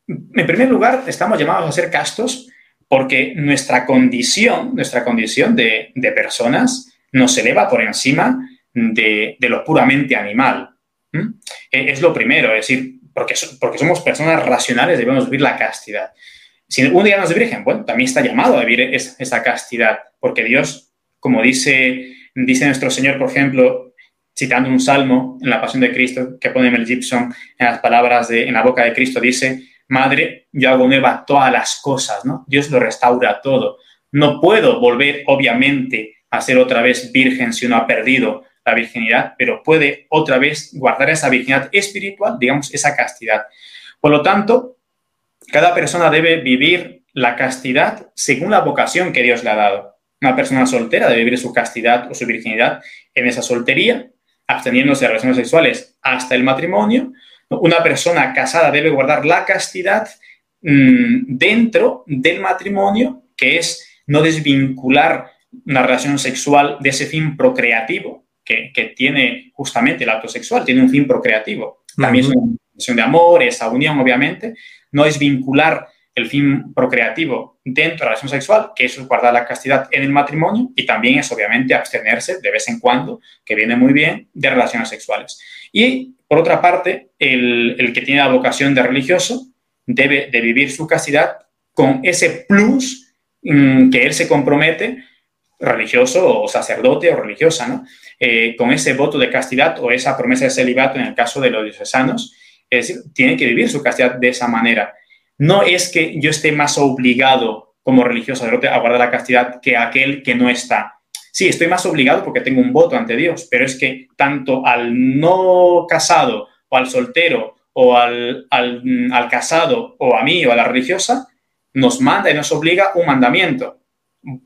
en primer lugar, estamos llamados a ser castos porque nuestra condición, nuestra condición de, personas nos eleva por encima de, lo puramente animal. E, es lo primero, es decir, porque, porque somos personas racionales, debemos vivir la castidad. Si un día nos virgen, bueno, también está llamado a vivir esa castidad, porque Dios, como dice, dice nuestro Señor, por ejemplo, citando un salmo en la Pasión de Cristo que pone Mel Gibson en las palabras de, en la boca de Cristo, dice, Madre, yo hago nueva todas las cosas, ¿no? Dios lo restaura todo. No puedo volver, obviamente, a ser otra vez virgen si uno ha perdido la virginidad, pero puede otra vez guardar esa virginidad espiritual, digamos, esa castidad. Por lo tanto, cada persona debe vivir la castidad según la vocación que Dios le ha dado. Una persona soltera debe vivir su castidad o su virginidad en esa soltería, absteniéndose de relaciones sexuales hasta el matrimonio, una persona casada debe guardar la castidad mm, dentro del matrimonio, que es no desvincular una relación sexual de ese fin procreativo que, tiene justamente el acto sexual, tiene un fin procreativo. También es una relación de amor, esa unión, obviamente, no es vincular el fin procreativo dentro de la relación sexual, que es guardar la castidad en el matrimonio, y también es obviamente abstenerse de vez en cuando, que viene muy bien, de relaciones sexuales. Y por otra parte, el, que tiene la vocación de religioso debe de vivir su castidad con ese plus mm, que él se compromete, religioso o sacerdote o religiosa, ¿no? Eh, con ese voto de castidad o esa promesa de celibato en el caso de los diocesanos, es decir, tiene que vivir su castidad de esa manera. No es que yo esté más obligado como religioso a guardar la castidad que aquel que no está. Sí, estoy más obligado porque tengo un voto ante Dios, pero es que tanto al no casado o al soltero o al, al, casado o a mí o a la religiosa, nos manda y nos obliga un mandamiento.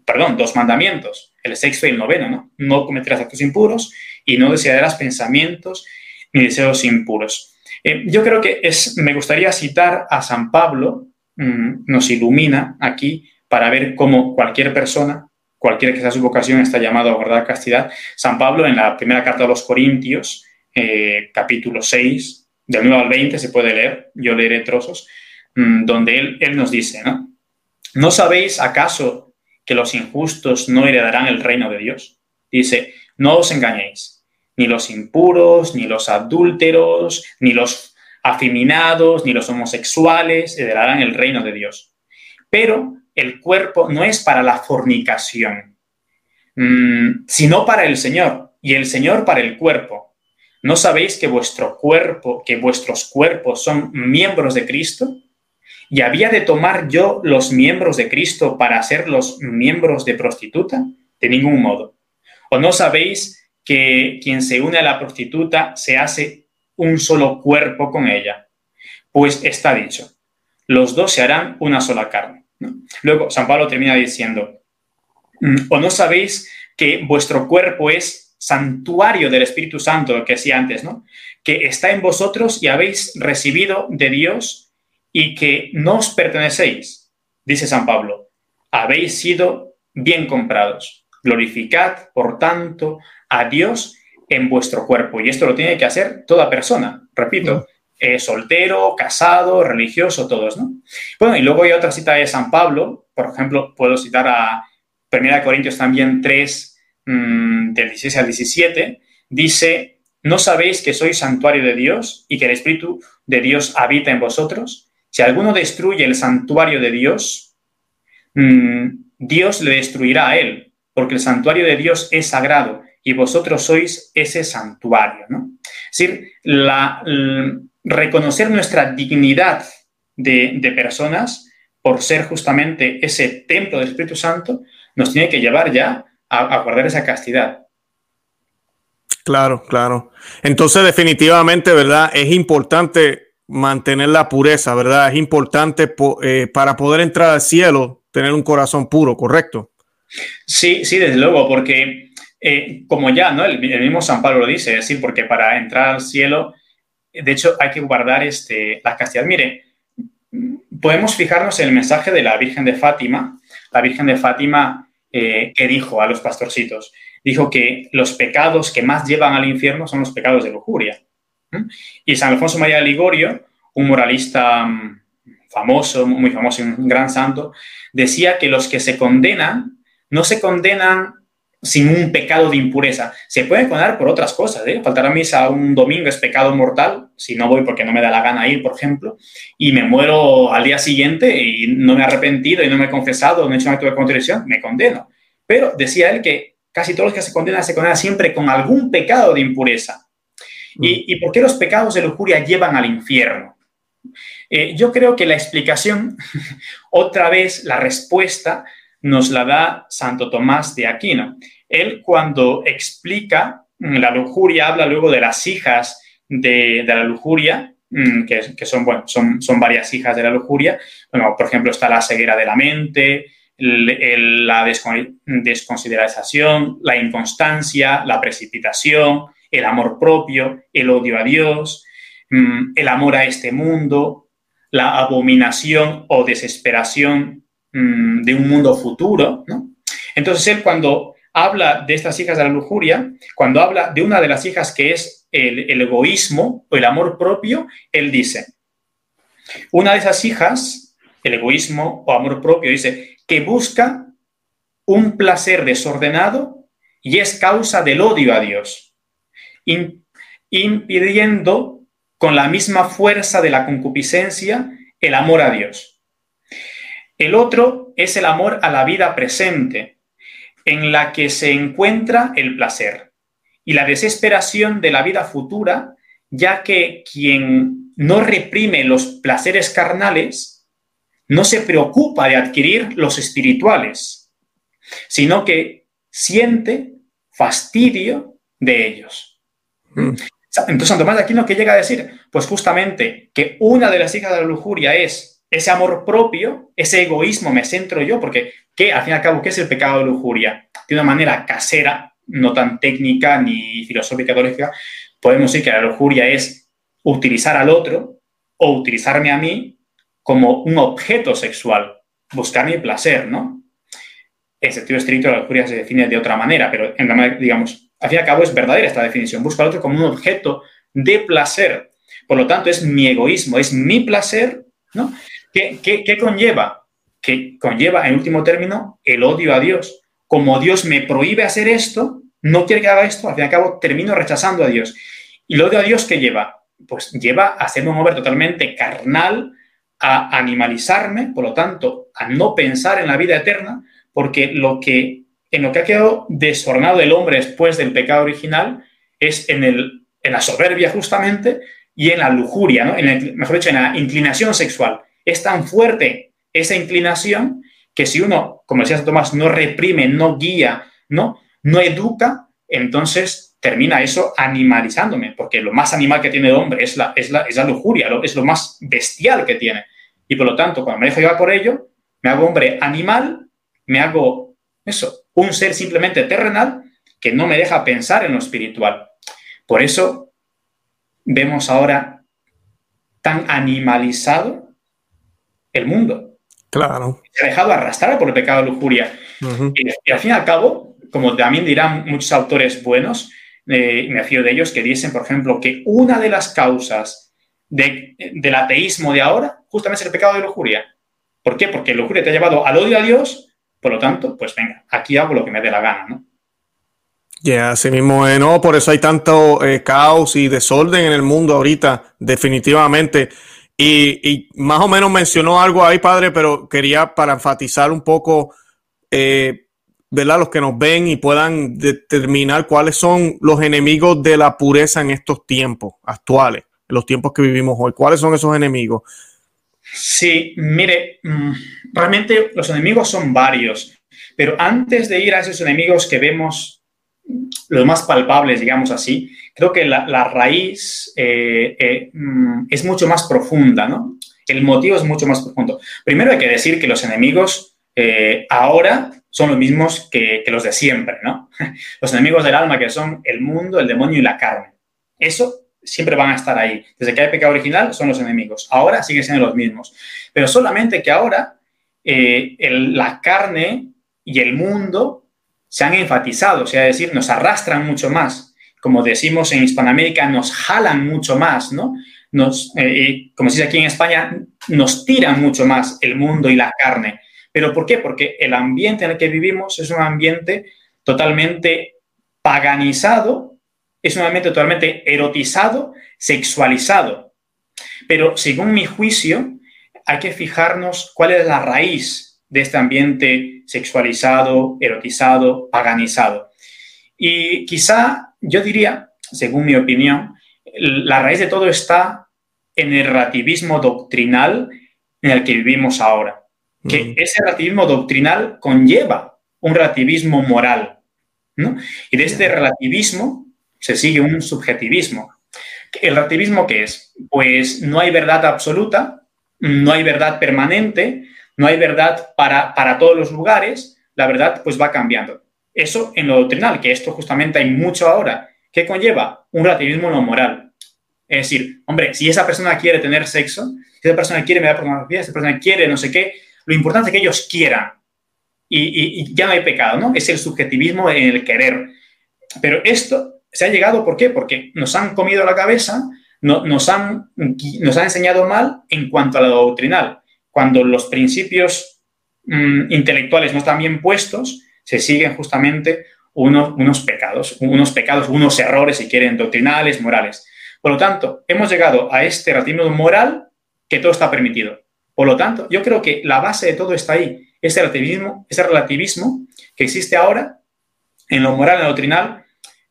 Perdón, dos mandamientos, el sexto y el noveno, ¿no? No cometerás actos impuros y no desearás pensamientos ni deseos impuros. Eh, yo creo que es, me gustaría citar a San Pablo, mm, nos ilumina aquí para ver cómo cualquier persona cualquiera que sea su vocación está llamado a guardar castidad. San Pablo en la primera carta a los Corintios, eh, capítulo 6, del 9 al 20 se puede leer, yo leeré trozos, mm, donde él, él nos dice, ¿no? ¿No sabéis acaso que los injustos no heredarán el reino de Dios? Dice, no os engañéis, ni los impuros, ni los adúlteros, ni los afeminados, ni los homosexuales heredarán el reino de Dios. Pero el cuerpo no es para la fornicación, mm, sino para el Señor y el Señor para el cuerpo. ¿No sabéis que vuestro cuerpo, que vuestros cuerpos son miembros de Cristo? ¿Y había de tomar yo los miembros de Cristo para ser los miembros de prostituta? De ningún modo. ¿O no sabéis que quien se une a la prostituta se hace un solo cuerpo con ella? Pues está dicho, los dos se harán una sola carne. Luego, San Pablo termina diciendo, mm, ¿o no sabéis que vuestro cuerpo es santuario del Espíritu Santo, lo que decía antes, ¿no? Que está en vosotros y habéis recibido de Dios y que no os pertenecéis, dice San Pablo, habéis sido bien comprados. Glorificad, por tanto, a Dios en vuestro cuerpo. Y esto lo tiene que hacer toda persona, repito, eh, soltero, casado, religioso, todos, ¿no? Bueno, y luego hay otra cita de San Pablo, por ejemplo, puedo citar a 1 Corintios también 3, mm, del 16 al 17, dice, ¿no sabéis que sois santuario de Dios y que el Espíritu de Dios habita en vosotros? Si alguno destruye el santuario de Dios, mm, Dios le destruirá a él, porque el santuario de Dios es sagrado y vosotros sois ese santuario, ¿no? Es decir, la, reconocer nuestra dignidad de, personas por ser justamente ese templo del Espíritu Santo, nos tiene que llevar ya a, guardar esa castidad. Claro, claro. Entonces, definitivamente, ¿verdad? Es importante mantener la pureza, ¿verdad? Es importante eh, para poder entrar al cielo, tener un corazón puro, ¿correcto? Sí, sí, desde luego, porque eh, como ya, ¿no? El, mismo San Pablo lo dice, es decir, porque para entrar al cielo de hecho, hay que guardar este, la castidad. Mire, podemos fijarnos en el mensaje de la Virgen de Fátima. La Virgen de Fátima, eh, que dijo a los pastorcitos? Dijo que los pecados que más llevan al infierno son los pecados de lujuria. Y San Alfonso María de Ligorio, un moralista mm, famoso, muy famoso, un gran santo, decía que los que se condenan no se condenan sin un pecado de impureza. Se puede condenar por otras cosas. ¿eh? Faltar a misa un domingo es pecado mortal, si no voy porque no me da la gana ir, por ejemplo, y me muero al día siguiente y no me he arrepentido y no me he confesado, no he hecho un acto de contrición, me condeno. Pero decía él que casi todos los que se condenan se condenan siempre con algún pecado de impureza. ¿Y, por qué los pecados de lujuria llevan al infierno? Eh, yo creo que la explicación, otra vez la respuesta, nos la da Santo Tomás de Aquino. Él cuando explica mm, la lujuria, habla luego de las hijas de, la lujuria, mm, que, son, bueno, son, son, varias hijas de la lujuria. Bueno, por ejemplo, está la ceguera de la mente, la desconsideración, la inconstancia, la precipitación, el amor propio, el odio a Dios, mm, el amor a este mundo, la abominación o desesperación Mm, de un mundo futuro, ¿no? Entonces él cuando habla de estas hijas de la lujuria, cuando habla de una de las hijas que es el, egoísmo o el amor propio, él dice, una de esas hijas, el egoísmo o amor propio, dice, que busca un placer desordenado y es causa del odio a Dios, impidiendo con la misma fuerza de la concupiscencia el amor a Dios. El otro es el amor a la vida presente, en la que se encuentra el placer, y la desesperación de la vida futura, ya que quien no reprime los placeres carnales no se preocupa de adquirir los espirituales, sino que siente fastidio de ellos. Mm. Entonces, Santo Tomás de Aquino, ¿qué llega a decir? Pues justamente que una de las hijas de la lujuria es ese amor propio, ese egoísmo, me centro yo, porque ¿qué, al fin y al cabo, ¿qué es el pecado de lujuria? De una manera casera, no tan técnica ni filosófica, teológica, podemos decir que la lujuria es utilizar al otro o utilizarme a mí como un objeto sexual, buscar mi placer, ¿no? En sentido estricto, la lujuria se define de otra manera, pero en la, digamos, al fin y al cabo es verdadera esta definición. Busco al otro como un objeto de placer. Por lo tanto, es mi egoísmo, es mi placer, ¿no? ¿Qué, conlleva? Que conlleva, en último término, el odio a Dios. Como Dios me prohíbe hacer esto, no quiere que haga esto, al fin y al cabo termino rechazando a Dios. ¿Y el odio a Dios qué lleva? Pues lleva a hacerme un hombre totalmente carnal, a animalizarme, por lo tanto, a no pensar en la vida eterna, porque lo que, en lo que ha quedado desordenado el hombre después del pecado original es en, el, en la soberbia justamente y en la lujuria, ¿no? en mejor dicho, en la inclinación sexual es tan fuerte esa inclinación que si uno, como decía Tomás, no reprime, no guía, no, no educa, entonces termina eso animalizándome, porque lo más animal que tiene el hombre es la, es la, es la lujuria, es lo más bestial que tiene. Y por lo tanto, cuando me dejo llevar por ello, me hago hombre animal, me hago eso, un ser simplemente terrenal que no me deja pensar en lo espiritual. Por eso vemos ahora tan animalizado el mundo. Claro. Se ha dejado arrastrar por el pecado de lujuria. y, al fin y al cabo, como también dirán muchos autores buenos, eh, me fío de ellos, que dicen, por ejemplo, que una de las causas del ateísmo de ahora justamente es el pecado de lujuria. ¿Por qué? Porque lujuria te ha llevado al odio a Dios, por lo tanto, pues venga, aquí hago lo que me dé la gana, ¿no? Ya, así mismo, eh, no, por eso hay tanto eh, caos y desorden en el mundo ahorita, definitivamente. Y, más o menos mencionó algo ahí, padre, pero quería para enfatizar un poco, eh, ¿verdad? Los que nos ven y puedan determinar cuáles son los enemigos de la pureza en estos tiempos actuales, en los tiempos que vivimos hoy. ¿Cuáles son esos enemigos? Sí, mire, mm, realmente los enemigos son varios, pero antes de ir a esos enemigos que vemos, los más palpables, digamos así, creo que la, raíz eh, eh, mm, es mucho más profunda, ¿no? El motivo es mucho más profundo. Primero hay que decir que los enemigos eh, ahora son los mismos que, los de siempre, ¿no? Los enemigos del alma que son el mundo, el demonio y la carne. Eso siempre van a estar ahí. Desde que hay pecado original son los enemigos. Ahora siguen siendo los mismos. Pero solamente que ahora la carne y el mundo se han enfatizado, o sea, es decir, nos arrastran mucho más como decimos en Hispanoamérica, nos jalan mucho más, ¿no? Nos, eh, como se dice aquí en España, nos tiran mucho más el mundo y la carne. ¿Pero por qué? Porque el ambiente en el que vivimos es un ambiente totalmente paganizado, es un ambiente totalmente erotizado, sexualizado. Pero según mi juicio, hay que fijarnos cuál es la raíz de este ambiente sexualizado, erotizado, paganizado. Y quizá yo diría, según mi opinión, la raíz de todo está en el relativismo doctrinal en el que vivimos ahora. Que ese relativismo doctrinal conlleva un relativismo moral. Y de este relativismo se sigue un subjetivismo. ¿El relativismo qué es? Pues no hay verdad absoluta, no hay verdad permanente, no hay verdad para, para todos los lugares, la verdad pues va cambiando. Eso en lo doctrinal, que esto justamente hay mucho ahora. ¿Qué conlleva? Un relativismo en moral. Es decir, hombre, si esa persona quiere tener sexo, si esa persona quiere ver pornografía, si esa persona quiere no sé qué, lo importante es que ellos quieran. Y, ya no hay pecado, ¿no? Es el subjetivismo en el querer. Pero esto se ha llegado, ¿por qué? Porque nos han comido la cabeza, no, nos, han, nos han enseñado mal en cuanto a lo doctrinal. Cuando los principios mm, intelectuales no están bien puestos, se siguen justamente unos, unos pecados, unos pecados, unos errores, si quieren, doctrinales, morales. Por lo tanto, hemos llegado a este relativismo moral que todo está permitido. Por lo tanto, yo creo que la base de todo está ahí. Ese relativismo, ese relativismo que existe ahora en lo moral, en lo doctrinal,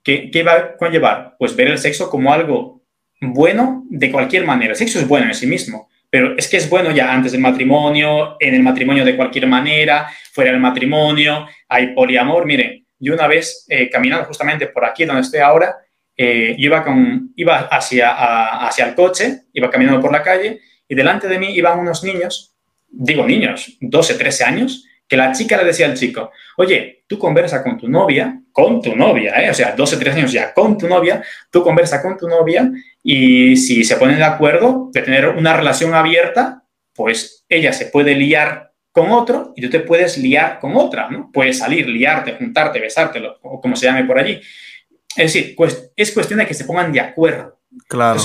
que, va a conllevar? Pues ver el sexo como algo bueno de cualquier manera. El sexo es bueno en sí mismo, pero es que es bueno ya antes del matrimonio, en el matrimonio de cualquier manera, fuera del matrimonio, hay poliamor. Miren, yo una vez eh, caminando justamente por aquí donde estoy ahora, eh, iba, con, iba hacia, hacia el coche, iba caminando por la calle y delante de mí iban unos niños, digo niños, 12, 13 años, que la chica le decía al chico, oye, tú conversa con tu novia, con tu novia, ¿eh? o sea, 12, 13 años ya, con tu novia, tú conversa con tu novia y si se ponen de acuerdo de tener una relación abierta, pues ella se puede liar con otro y tú te puedes liar con otra, ¿no? Puedes salir, liarte, juntarte, besártelo, o como se llame por allí. Es decir, pues, es cuestión de que se pongan de acuerdo. Claro.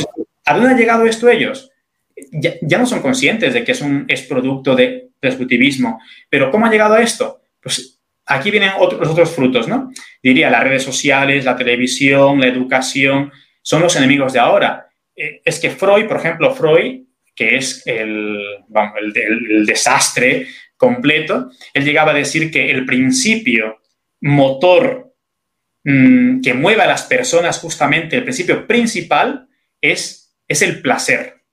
¿A dónde han llegado esto ellos? Ya, no son conscientes de que es, un, es producto de discutivismo. Pero ¿cómo ha llegado a esto? Pues aquí vienen los otros frutos, ¿no? Diría, las redes sociales, la televisión, la educación, son los enemigos de ahora. Eh, es que Freud, por ejemplo, Freud, que es el, el desastre completo, él llegaba a decir que el principio motor Mm, que mueva a las personas justamente, el principio principal es, es el placer.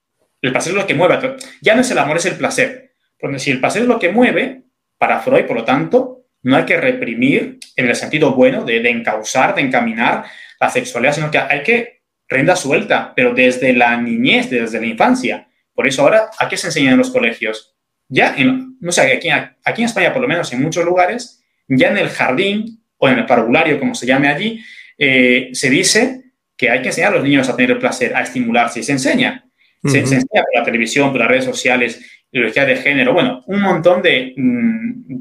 El placer es lo que mueve. Ya no es el amor, es el placer. Porque si el placer es lo que mueve, para Freud, por lo tanto, no hay que reprimir en el sentido bueno de, de encauzar, de encaminar la sexualidad, sino que hay que renda suelta, pero desde la niñez, desde la infancia. Por eso ahora, ¿a qué se enseña en los colegios? Ya, no sé, aquí, aquí en España, por lo menos en muchos lugares, ya en el jardín o en el parvulario, como se llame allí, eh, se dice que hay que enseñar a los niños a tener placer, a estimularse, y se enseña. Se, enseña por la televisión, por las redes sociales, ideología de género, bueno, un montón de, mm,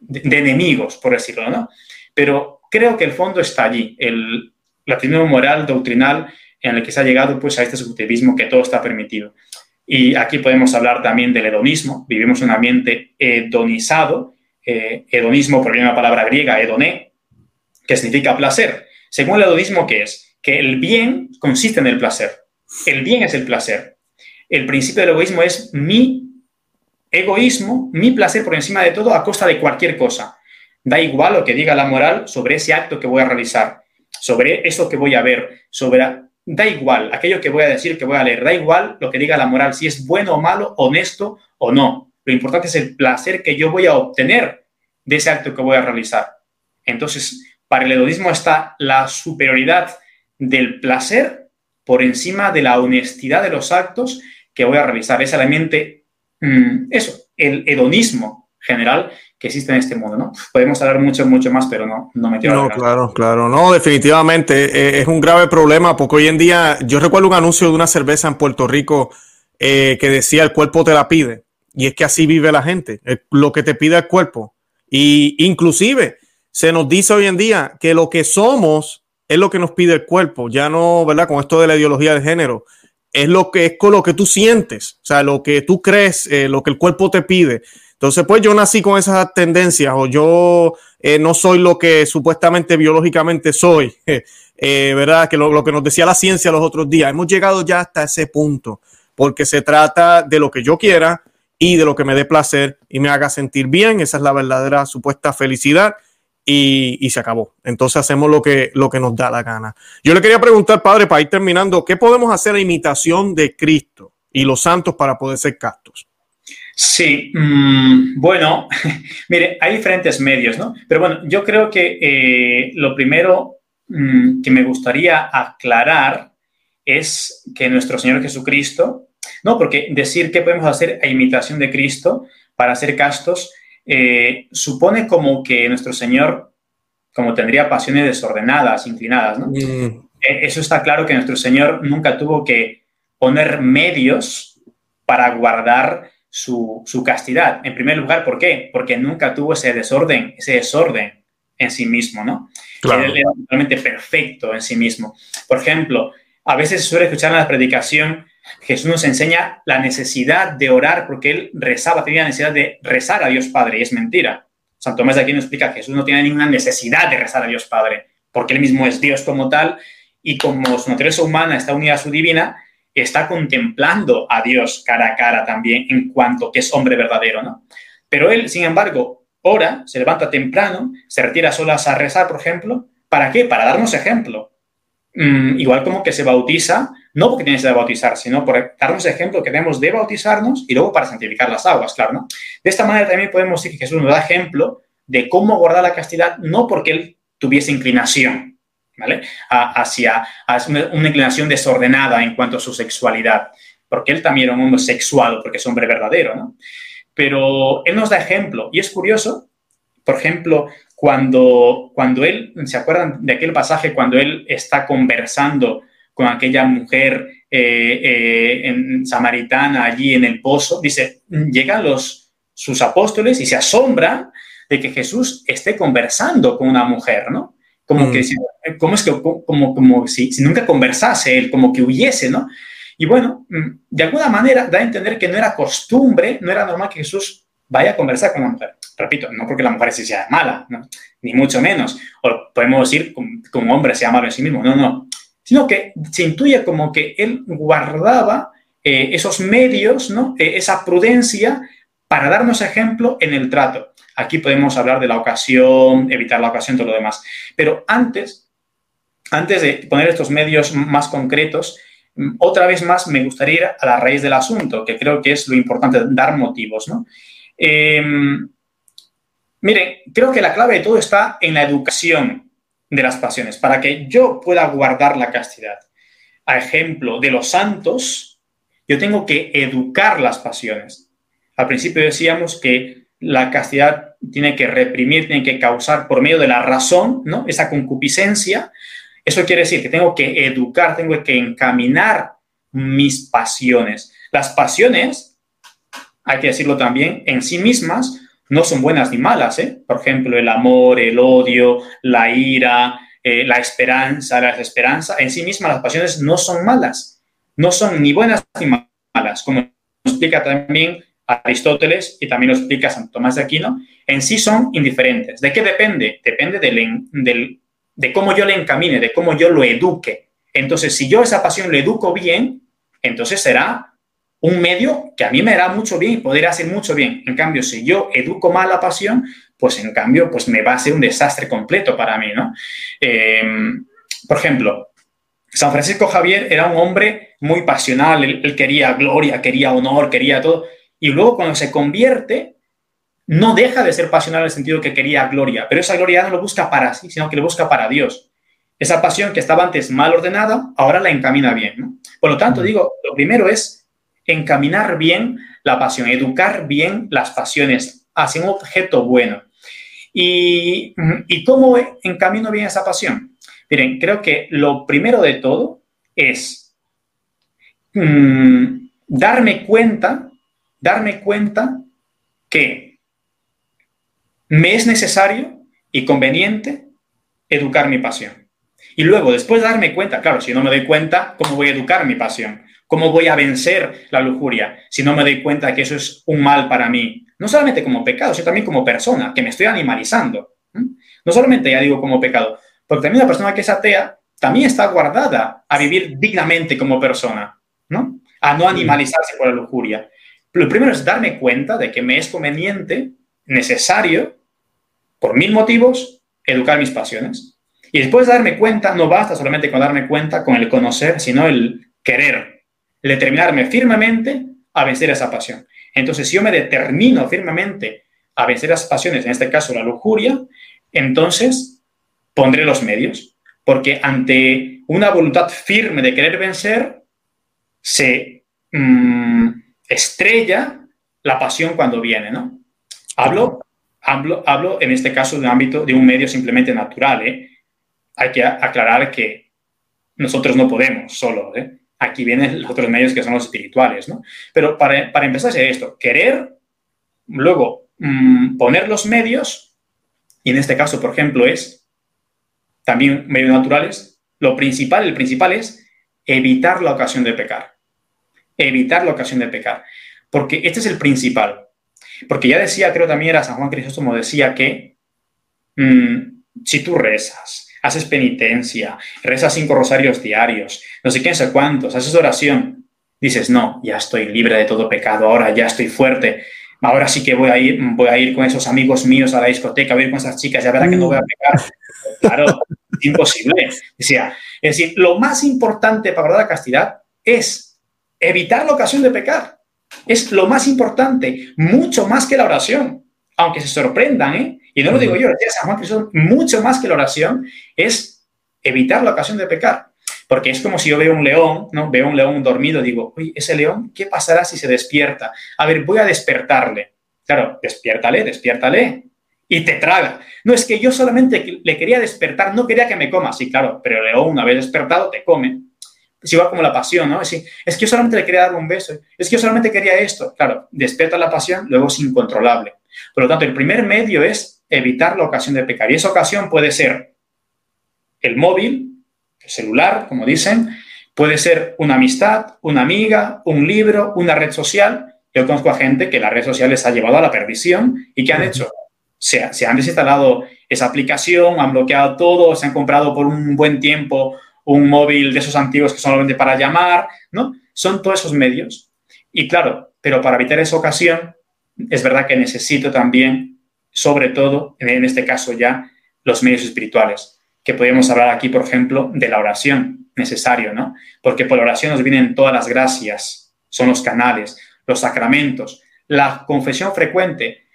de, enemigos, por decirlo, ¿no? Pero creo que el fondo está allí, el latinismo moral, doctrinal, en el que se ha llegado pues, a este subjetivismo que todo está permitido. Y aquí podemos hablar también del hedonismo. Vivimos en un ambiente hedonizado. Eh, hedonismo proviene de una palabra griega, hedoné, que significa placer. Según el hedonismo, ¿qué es? Que el bien consiste en el placer. El bien es el placer. El principio del egoísmo es mi egoísmo, mi placer por encima de todo a costa de cualquier cosa. Da igual lo que diga la moral sobre ese acto que voy a realizar, sobre eso que voy a ver, sobre... Da igual aquello que voy a decir, que voy a leer, da igual lo que diga la moral, si es bueno o malo, honesto o no. Lo importante es el placer que yo voy a obtener de ese acto que voy a realizar. Entonces, para el hedonismo está la superioridad del placer por encima de la honestidad de los actos que voy a realizar. Es realmente mm, eso, el hedonismo general que existe en este mundo, ¿no? Podemos hablar mucho, mucho más, pero no, no me quiero No, claro, claro. No, definitivamente eh, es un grave problema porque hoy en día, yo recuerdo un anuncio de una cerveza en Puerto Rico eh, que decía el cuerpo te la pide. Y es que así vive la gente, lo que te pide el cuerpo. Y inclusive se nos dice hoy en día que lo que somos es lo que nos pide el cuerpo, ya no, ¿verdad? Con esto de la ideología de género, es lo que es con lo que tú sientes, o sea, lo que tú crees, eh, lo que el cuerpo te pide. Entonces, pues yo nací con esas tendencias o yo eh, no soy lo que supuestamente biológicamente soy, eh, ¿verdad? Que lo, lo, que nos decía la ciencia los otros días, hemos llegado ya hasta ese punto, porque se trata de lo que yo quiera y de lo que me dé placer y me haga sentir bien, esa es la verdadera supuesta felicidad y, se acabó. Entonces hacemos lo que, lo que nos da la gana. Yo le quería preguntar, padre, para ir terminando, ¿qué podemos hacer a imitación de Cristo y los santos para poder ser castos? Sí, mm, bueno, mire, hay diferentes medios, ¿no? Pero bueno, yo creo que eh, lo primero mm, que me gustaría aclarar es que nuestro Señor Jesucristo, no, porque decir que podemos hacer a imitación de Cristo para ser castos eh, supone como que nuestro Señor, como tendría pasiones desordenadas, inclinadas, ¿no? Mm. Eh, eso está claro que nuestro Señor nunca tuvo que poner medios para guardar su, castidad. En primer lugar, ¿por qué? Porque nunca tuvo ese desorden, ese desorden en sí mismo, ¿no? Él era totalmente perfecto en sí mismo. Por ejemplo, a veces se suele escuchar en la predicación Jesús nos enseña la necesidad de orar porque él rezaba, tenía necesidad de rezar a Dios Padre y es mentira. Santo Tomás de aquí nos explica que Jesús no tiene ninguna necesidad de rezar a Dios Padre porque él mismo es Dios como tal y como su naturaleza humana está unida a su divina, está contemplando a Dios cara a cara también en cuanto que es hombre verdadero, ¿no? Pero él, sin embargo, ora, se levanta temprano, se retira solas a rezar, por ejemplo. ¿Para qué? Para darnos ejemplo. Mm, igual como que se bautiza no porque tienes que bautizar, sino por darnos ejemplo que debemos de bautizarnos y luego para santificar las aguas, claro, ¿no? De esta manera también podemos decir que Jesús nos da ejemplo de cómo guardar la castidad, no porque él tuviese inclinación, ¿vale? hacia, una inclinación desordenada en cuanto a su sexualidad, porque él también era un hombre sexual, porque es hombre verdadero, ¿no? Pero él nos da ejemplo y es curioso, por ejemplo, cuando, cuando él, ¿se acuerdan de aquel pasaje cuando él está conversando con aquella mujer eh, eh, en, samaritana allí en el pozo, dice, llegan los, sus apóstoles y se asombran de que Jesús esté conversando con una mujer, ¿no? Como mm. que, como es que, como, como si, si, nunca conversase él, como que huyese, ¿no? Y bueno, mm, de alguna manera da a entender que no era costumbre, no era normal que Jesús vaya a conversar con una mujer. Repito, no porque la mujer sea mala, ¿no? ni mucho menos. O podemos decir como, hombre sea malo en sí mismo. No, no sino que se intuye como que él guardaba eh, esos medios, ¿no? Eh, esa prudencia para darnos ejemplo en el trato. Aquí podemos hablar de la ocasión, evitar la ocasión, todo lo demás. Pero antes, antes de poner estos medios más concretos, mm, otra vez más me gustaría ir a la raíz del asunto, que creo que es lo importante, dar motivos, ¿no? Em, miren, creo que la clave de todo está en la educación de las pasiones, para que yo pueda guardar la castidad. A ejemplo de los santos, yo tengo que educar las pasiones. Al principio decíamos que la castidad tiene que reprimir, tiene que causar por medio de la razón, ¿no? Esa concupiscencia. Eso quiere decir que tengo que educar, tengo que encaminar mis pasiones. Las pasiones, hay que decirlo también, en sí mismas no son buenas ni malas, ¿eh? Por ejemplo, el amor, el odio, la ira, eh, la esperanza, la desesperanza, en sí mismas las pasiones no son malas, no son ni buenas ni malas, como explica también Aristóteles y también lo explica Santo Tomás de Aquino, en sí son indiferentes. ¿De qué depende? Depende de cómo yo le encamine, de cómo yo lo eduque. Entonces, si yo esa pasión lo educo bien, entonces será un medio que a mí me hará mucho bien y podría hacer mucho bien. En cambio, si yo educo mal la pasión, pues en cambio, pues me va a ser un desastre completo para mí, ¿no? Eh, por ejemplo, San Francisco Javier era un hombre muy pasional, él, quería gloria, quería honor, quería todo, y luego cuando se convierte, no deja de ser pasional en el sentido que quería gloria, pero esa gloria no lo busca para sí, sino que lo busca para Dios. Esa pasión que estaba antes mal ordenada, ahora la encamina bien. ¿no? Por lo tanto, digo, lo primero es encaminar bien la pasión, educar bien las pasiones hacia un objeto bueno. ¿Y, ¿Y cómo encamino bien esa pasión? Miren, creo que lo primero de todo es mm, darme cuenta, darme cuenta que me es necesario y conveniente educar mi pasión. Y luego, después de darme cuenta, claro, si no me doy cuenta, ¿cómo voy a educar mi pasión? ¿Cómo voy a vencer la lujuria si no me doy cuenta que eso es un mal para mí? No solamente como pecado, sino también como persona, que me estoy animalizando. No solamente ya digo como pecado, porque también la persona que es atea también está guardada a vivir dignamente como persona, ¿no? A no animalizarse por la lujuria. Lo primero es darme cuenta de que me es conveniente, necesario, por mil motivos, educar mis pasiones. Y después de darme cuenta, no basta solamente con darme cuenta, con el conocer, sino el querer, determinarme firmemente a vencer esa pasión. Entonces, si yo me determino firmemente a vencer esas pasiones, en este caso la lujuria, entonces pondré los medios, porque ante una voluntad firme de querer vencer, se mm, estrella la pasión cuando viene, ¿no? Hablo, hablo, hablo en este caso de un ámbito de un medio simplemente natural, ¿eh? Hay que aclarar que nosotros no podemos solo, ¿eh? Aquí vienen los otros medios que son los espirituales, ¿no? Pero para, para empezar es esto, querer, luego mm, poner los medios, y en este caso, por ejemplo, es también medios naturales, lo principal, el principal es evitar la ocasión de pecar. Evitar la ocasión de pecar. Porque este es el principal. Porque ya decía, creo también era San Juan Crisóstomo, decía que mm, si tú rezas, haces penitencia, rezas cinco rosarios diarios, no sé qué, no sé cuántos, haces oración, dices, no, ya estoy libre de todo pecado, ahora ya estoy fuerte, ahora sí que voy a ir, voy a ir con esos amigos míos a la discoteca, voy a ir con esas chicas, ya verá que no voy a pecar. Claro, es imposible. Decía, es decir, lo más importante para la castidad es evitar la ocasión de pecar. Es lo más importante, mucho más que la oración. Aunque se sorprendan, ¿eh? Y no lo digo yo, lo San Juan Cristóbal, mucho más que la oración, es evitar la ocasión de pecar. Porque es como si yo veo un león, ¿no? Veo un león dormido, digo, oye, ese león, ¿qué pasará si se despierta? A ver, voy a despertarle. Claro, despiértale, despiértale. Y te traga. No, es que yo solamente le quería despertar, no quería que me coma. Sí, claro, pero el león, una vez despertado, te come. Es igual como la pasión, ¿no? Es, es que yo solamente le quería dar un beso. Es que yo solamente quería esto. Claro, despierta la pasión, luego es incontrolable. Por lo tanto, el primer medio es evitar la ocasión de pecar. Y esa ocasión puede ser el móvil, el celular, como dicen, puede ser una amistad, una amiga, un libro, una red social. Yo conozco a gente que la red social les ha llevado a la perdición y que han hecho, se, se han desinstalado esa aplicación, han bloqueado todo, se han comprado por un buen tiempo un móvil de esos antiguos que solamente para llamar, ¿no? Son todos esos medios. Y claro, pero para evitar esa ocasión, es verdad que necesito también sobre todo, en este caso ya, los medios espirituales, que podemos hablar aquí, por ejemplo, de la oración, necesario, ¿no? Porque por la oración nos vienen todas las gracias, son los canales, los sacramentos, la confesión frecuente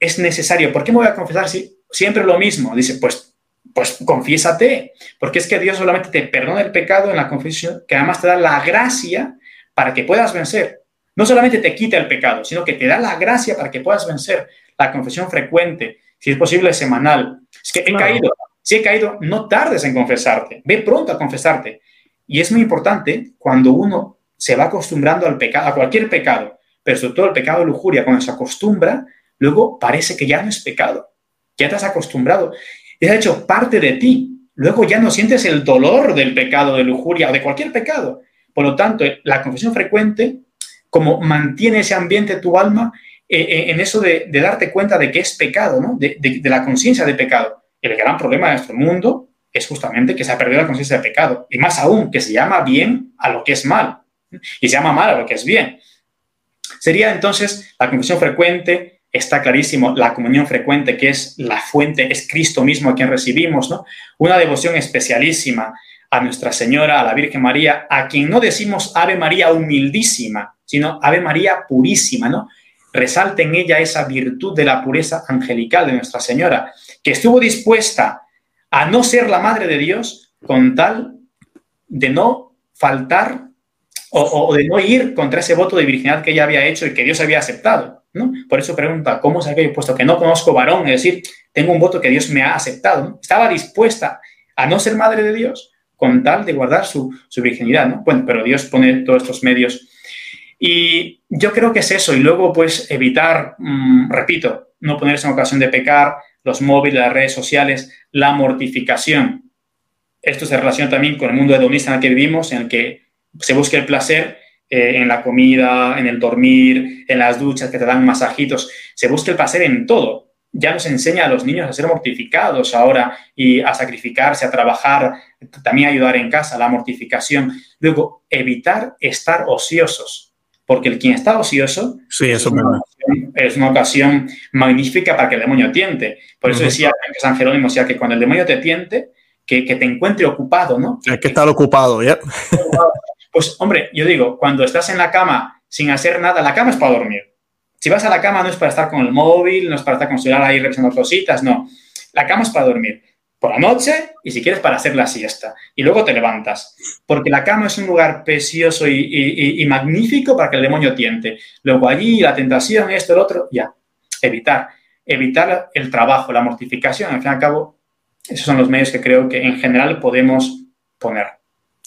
es necesario. ¿Por qué me voy a confesar si siempre lo mismo? Dice, pues, pues confiésate, porque es que Dios solamente te perdona el pecado en la confesión, que además te da la gracia para que puedas vencer. No solamente te quita el pecado, sino que te da la gracia para que puedas vencer la confesión frecuente, si es posible semanal. Es que he caído, si he caído, no tardes en confesarte, ve pronto a confesarte. Y es muy importante cuando uno se va acostumbrando al pecado, a cualquier pecado, pero sobre todo el pecado de lujuria, cuando se acostumbra, luego parece que ya no es pecado, ya te has acostumbrado, es de hecho parte de ti. Luego ya no sientes el dolor del pecado de lujuria o de cualquier pecado. Por lo tanto, la confesión frecuente, como mantiene ese ambiente tu alma, eh, eh, en eso de, darte cuenta de que es pecado, de, la conciencia de pecado. El gran problema de nuestro mundo es justamente que se ha perdido la conciencia de pecado. Y más aún, que se llama bien a lo que es mal. Y se llama mal a lo que es bien. Sería entonces la confesión frecuente, está clarísimo, la comunión frecuente, que es la fuente, es Cristo mismo a quien recibimos. Una devoción especialísima a Nuestra Señora, a la Virgen María, a quien no decimos Ave María humildísima, sino Ave María purísima, ¿no? Resalta en ella esa virtud de la pureza angelical de Nuestra Señora, que estuvo dispuesta a no ser la Madre de Dios con tal de no faltar o, de no ir contra ese voto de virginidad que ella había hecho y que Dios había aceptado. Por eso pregunta, ¿cómo se aquello? Puesto que no conozco varón, es decir, tengo un voto que Dios me ha aceptado. Estaba dispuesta a no ser Madre de Dios con tal de guardar su, virginidad. ¿no? Bueno, pero Dios pone todos estos medios y yo creo que es eso. Y luego, pues, evitar, mm, repito, no ponerse en ocasión de pecar, los móviles, las redes sociales, la mortificación. Esto se relaciona también con el mundo hedonista en el que vivimos, en el que se busca el placer eh, en la comida, en el dormir, en las duchas que te dan masajitos. Se busca el placer en todo. Ya nos enseña a los niños a ser mortificados ahora y a sacrificarse, a trabajar, también ayudar en casa, la mortificación. Luego, evitar estar ociosos, porque el quien está ocioso sí, eso es, una ocasión, es, una ocasión, magnífica para que el demonio tiente. Por eso uh -huh. decía San Jerónimo, o sea, que cuando el demonio te tiente, que, que te encuentre ocupado, ¿no? Hay que estar ocupado, ¿ya? Pues, hombre, yo digo, cuando estás en la cama sin hacer nada, la cama es para dormir. Si vas a la cama no es para estar con el móvil, no es para estar con el celular ahí revisando cositas, no. La cama es para dormir por la noche y si quieres para hacer la siesta. Y luego te levantas. Porque la cama es un lugar precioso y, magnífico para que el demonio tiente. Luego allí la tentación, esto, el otro, ya. Evitar. Evitar el trabajo, la mortificación. Al fin y al cabo, esos son los medios que creo que en general podemos poner.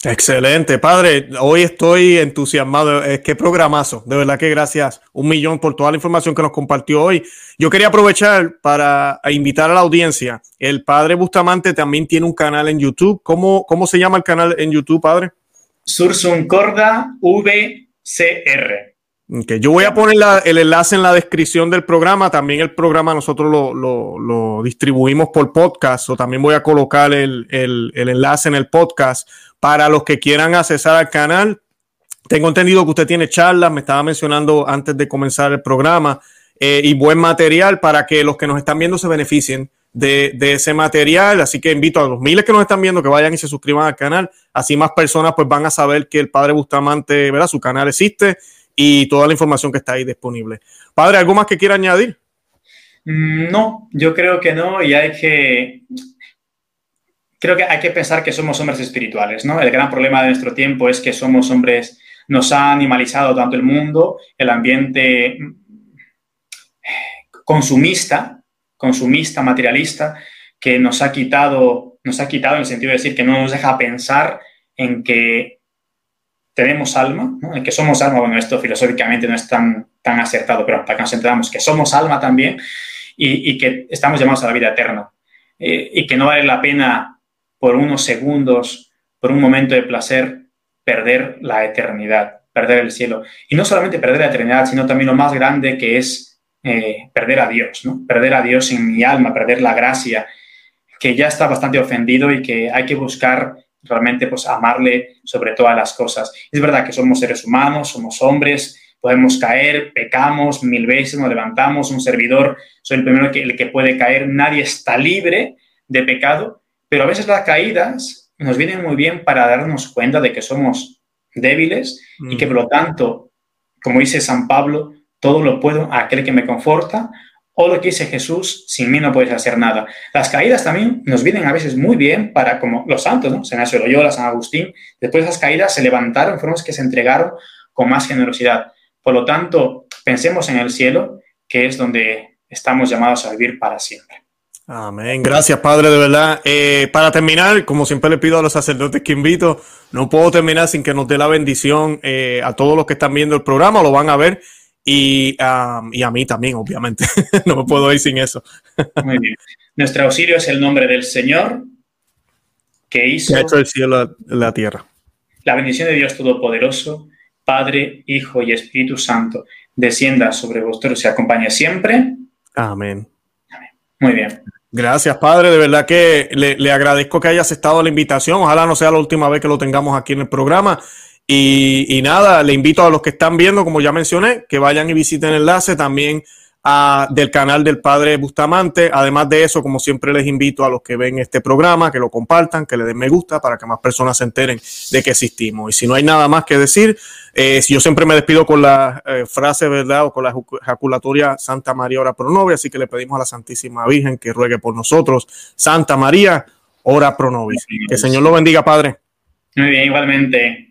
Excelente, padre. Hoy estoy entusiasmado. Es que programazo. De verdad que gracias un millón por toda la información que nos compartió hoy. Yo quería aprovechar para invitar a la audiencia. El padre Bustamante también tiene un canal en YouTube. ¿Cómo, cómo se llama el canal en YouTube, padre? Sursum Corda VCR. Okay. Yo voy a poner la, el enlace en la descripción del programa. También el programa nosotros lo, lo, lo distribuimos por podcast o también voy a colocar el, el, el, enlace en el podcast para los que quieran accesar al canal. Tengo entendido que usted tiene charlas, me estaba mencionando antes de comenzar el programa, eh, y buen material para que los que nos están viendo se beneficien de, de, ese material. Así que invito a los miles que nos están viendo que vayan y se suscriban al canal. Así más personas pues van a saber que el Padre Bustamante, ¿verdad? Su canal existe y toda la información que está ahí disponible. Padre, ¿algo más que quiera añadir? No, yo creo que no y hay que... Creo que hay que pensar que somos hombres espirituales, ¿no? El gran problema de nuestro tiempo es que somos hombres, nos ha animalizado tanto el mundo, el ambiente consumista, consumista, materialista, que nos ha quitado, nos ha quitado en el sentido de decir que no nos deja pensar en que tenemos alma, en que somos alma, bueno, esto filosóficamente no es tan, tan acertado, pero para que nos entendamos que somos alma también y, y que estamos llamados a la vida eterna. Eh, y que no vale la pena por unos segundos, por un momento de placer, perder la eternidad, perder el cielo. Y no solamente perder la eternidad, sino también lo más grande que es eh, perder a Dios, ¿no? perder a Dios en mi alma, perder la gracia, que ya está bastante ofendido y que hay que buscar realmente pues amarle sobre todas las cosas. Es verdad que somos seres humanos, somos hombres, podemos caer, pecamos mil veces, nos levantamos, un servidor, soy el primero que, el que puede caer, nadie está libre de pecado, pero a veces las caídas nos vienen muy bien para darnos cuenta de que somos débiles mm. y que por lo tanto, como dice San Pablo, todo lo puedo a aquel que me conforta, o lo que dice Jesús, sin mí no puedes hacer nada. Las caídas también nos vienen a veces muy bien para, como los santos, ¿no? San Ignacio Loyola, San Agustín, después de esas caídas se levantaron, fueron los que se entregaron con más generosidad. Por lo tanto, pensemos en el cielo, que es donde estamos llamados a vivir para siempre. Amén. Gracias, Padre, de verdad. Eh, para terminar, como siempre le pido a los sacerdotes que invito, no puedo terminar sin que nos dé la bendición eh, a todos los que están viendo el programa, lo van a ver y, um, y a mí también, obviamente. no me puedo ir sin eso. Muy bien. Nuestro auxilio es el nombre del Señor que hizo que ha hecho el cielo y la tierra. La bendición de Dios Todopoderoso, Padre, Hijo y Espíritu Santo, descienda sobre vosotros y acompañe siempre. Amén. Amén. Muy bien. Gracias, Padre. De verdad que le, le agradezco que haya aceptado la invitación. Ojalá no sea la última vez que lo tengamos aquí en el programa. Y, y, nada, le invito a los que están viendo, como ya mencioné, que vayan y visiten el enlace también a, del canal del Padre Bustamante. Además de eso, como siempre les invito a los que ven este programa, que lo compartan, que le den me gusta para que más personas se enteren de que existimos. Y si no hay nada más que decir, eh, yo siempre me despido con la eh, frase, ¿verdad? O con la ejaculatoria Santa María, ora pro nobis. Así que le pedimos a la Santísima Virgen que ruegue por nosotros. Santa María, ora pro nobis. Que el Señor lo bendiga, Padre. Muy bien, igualmente.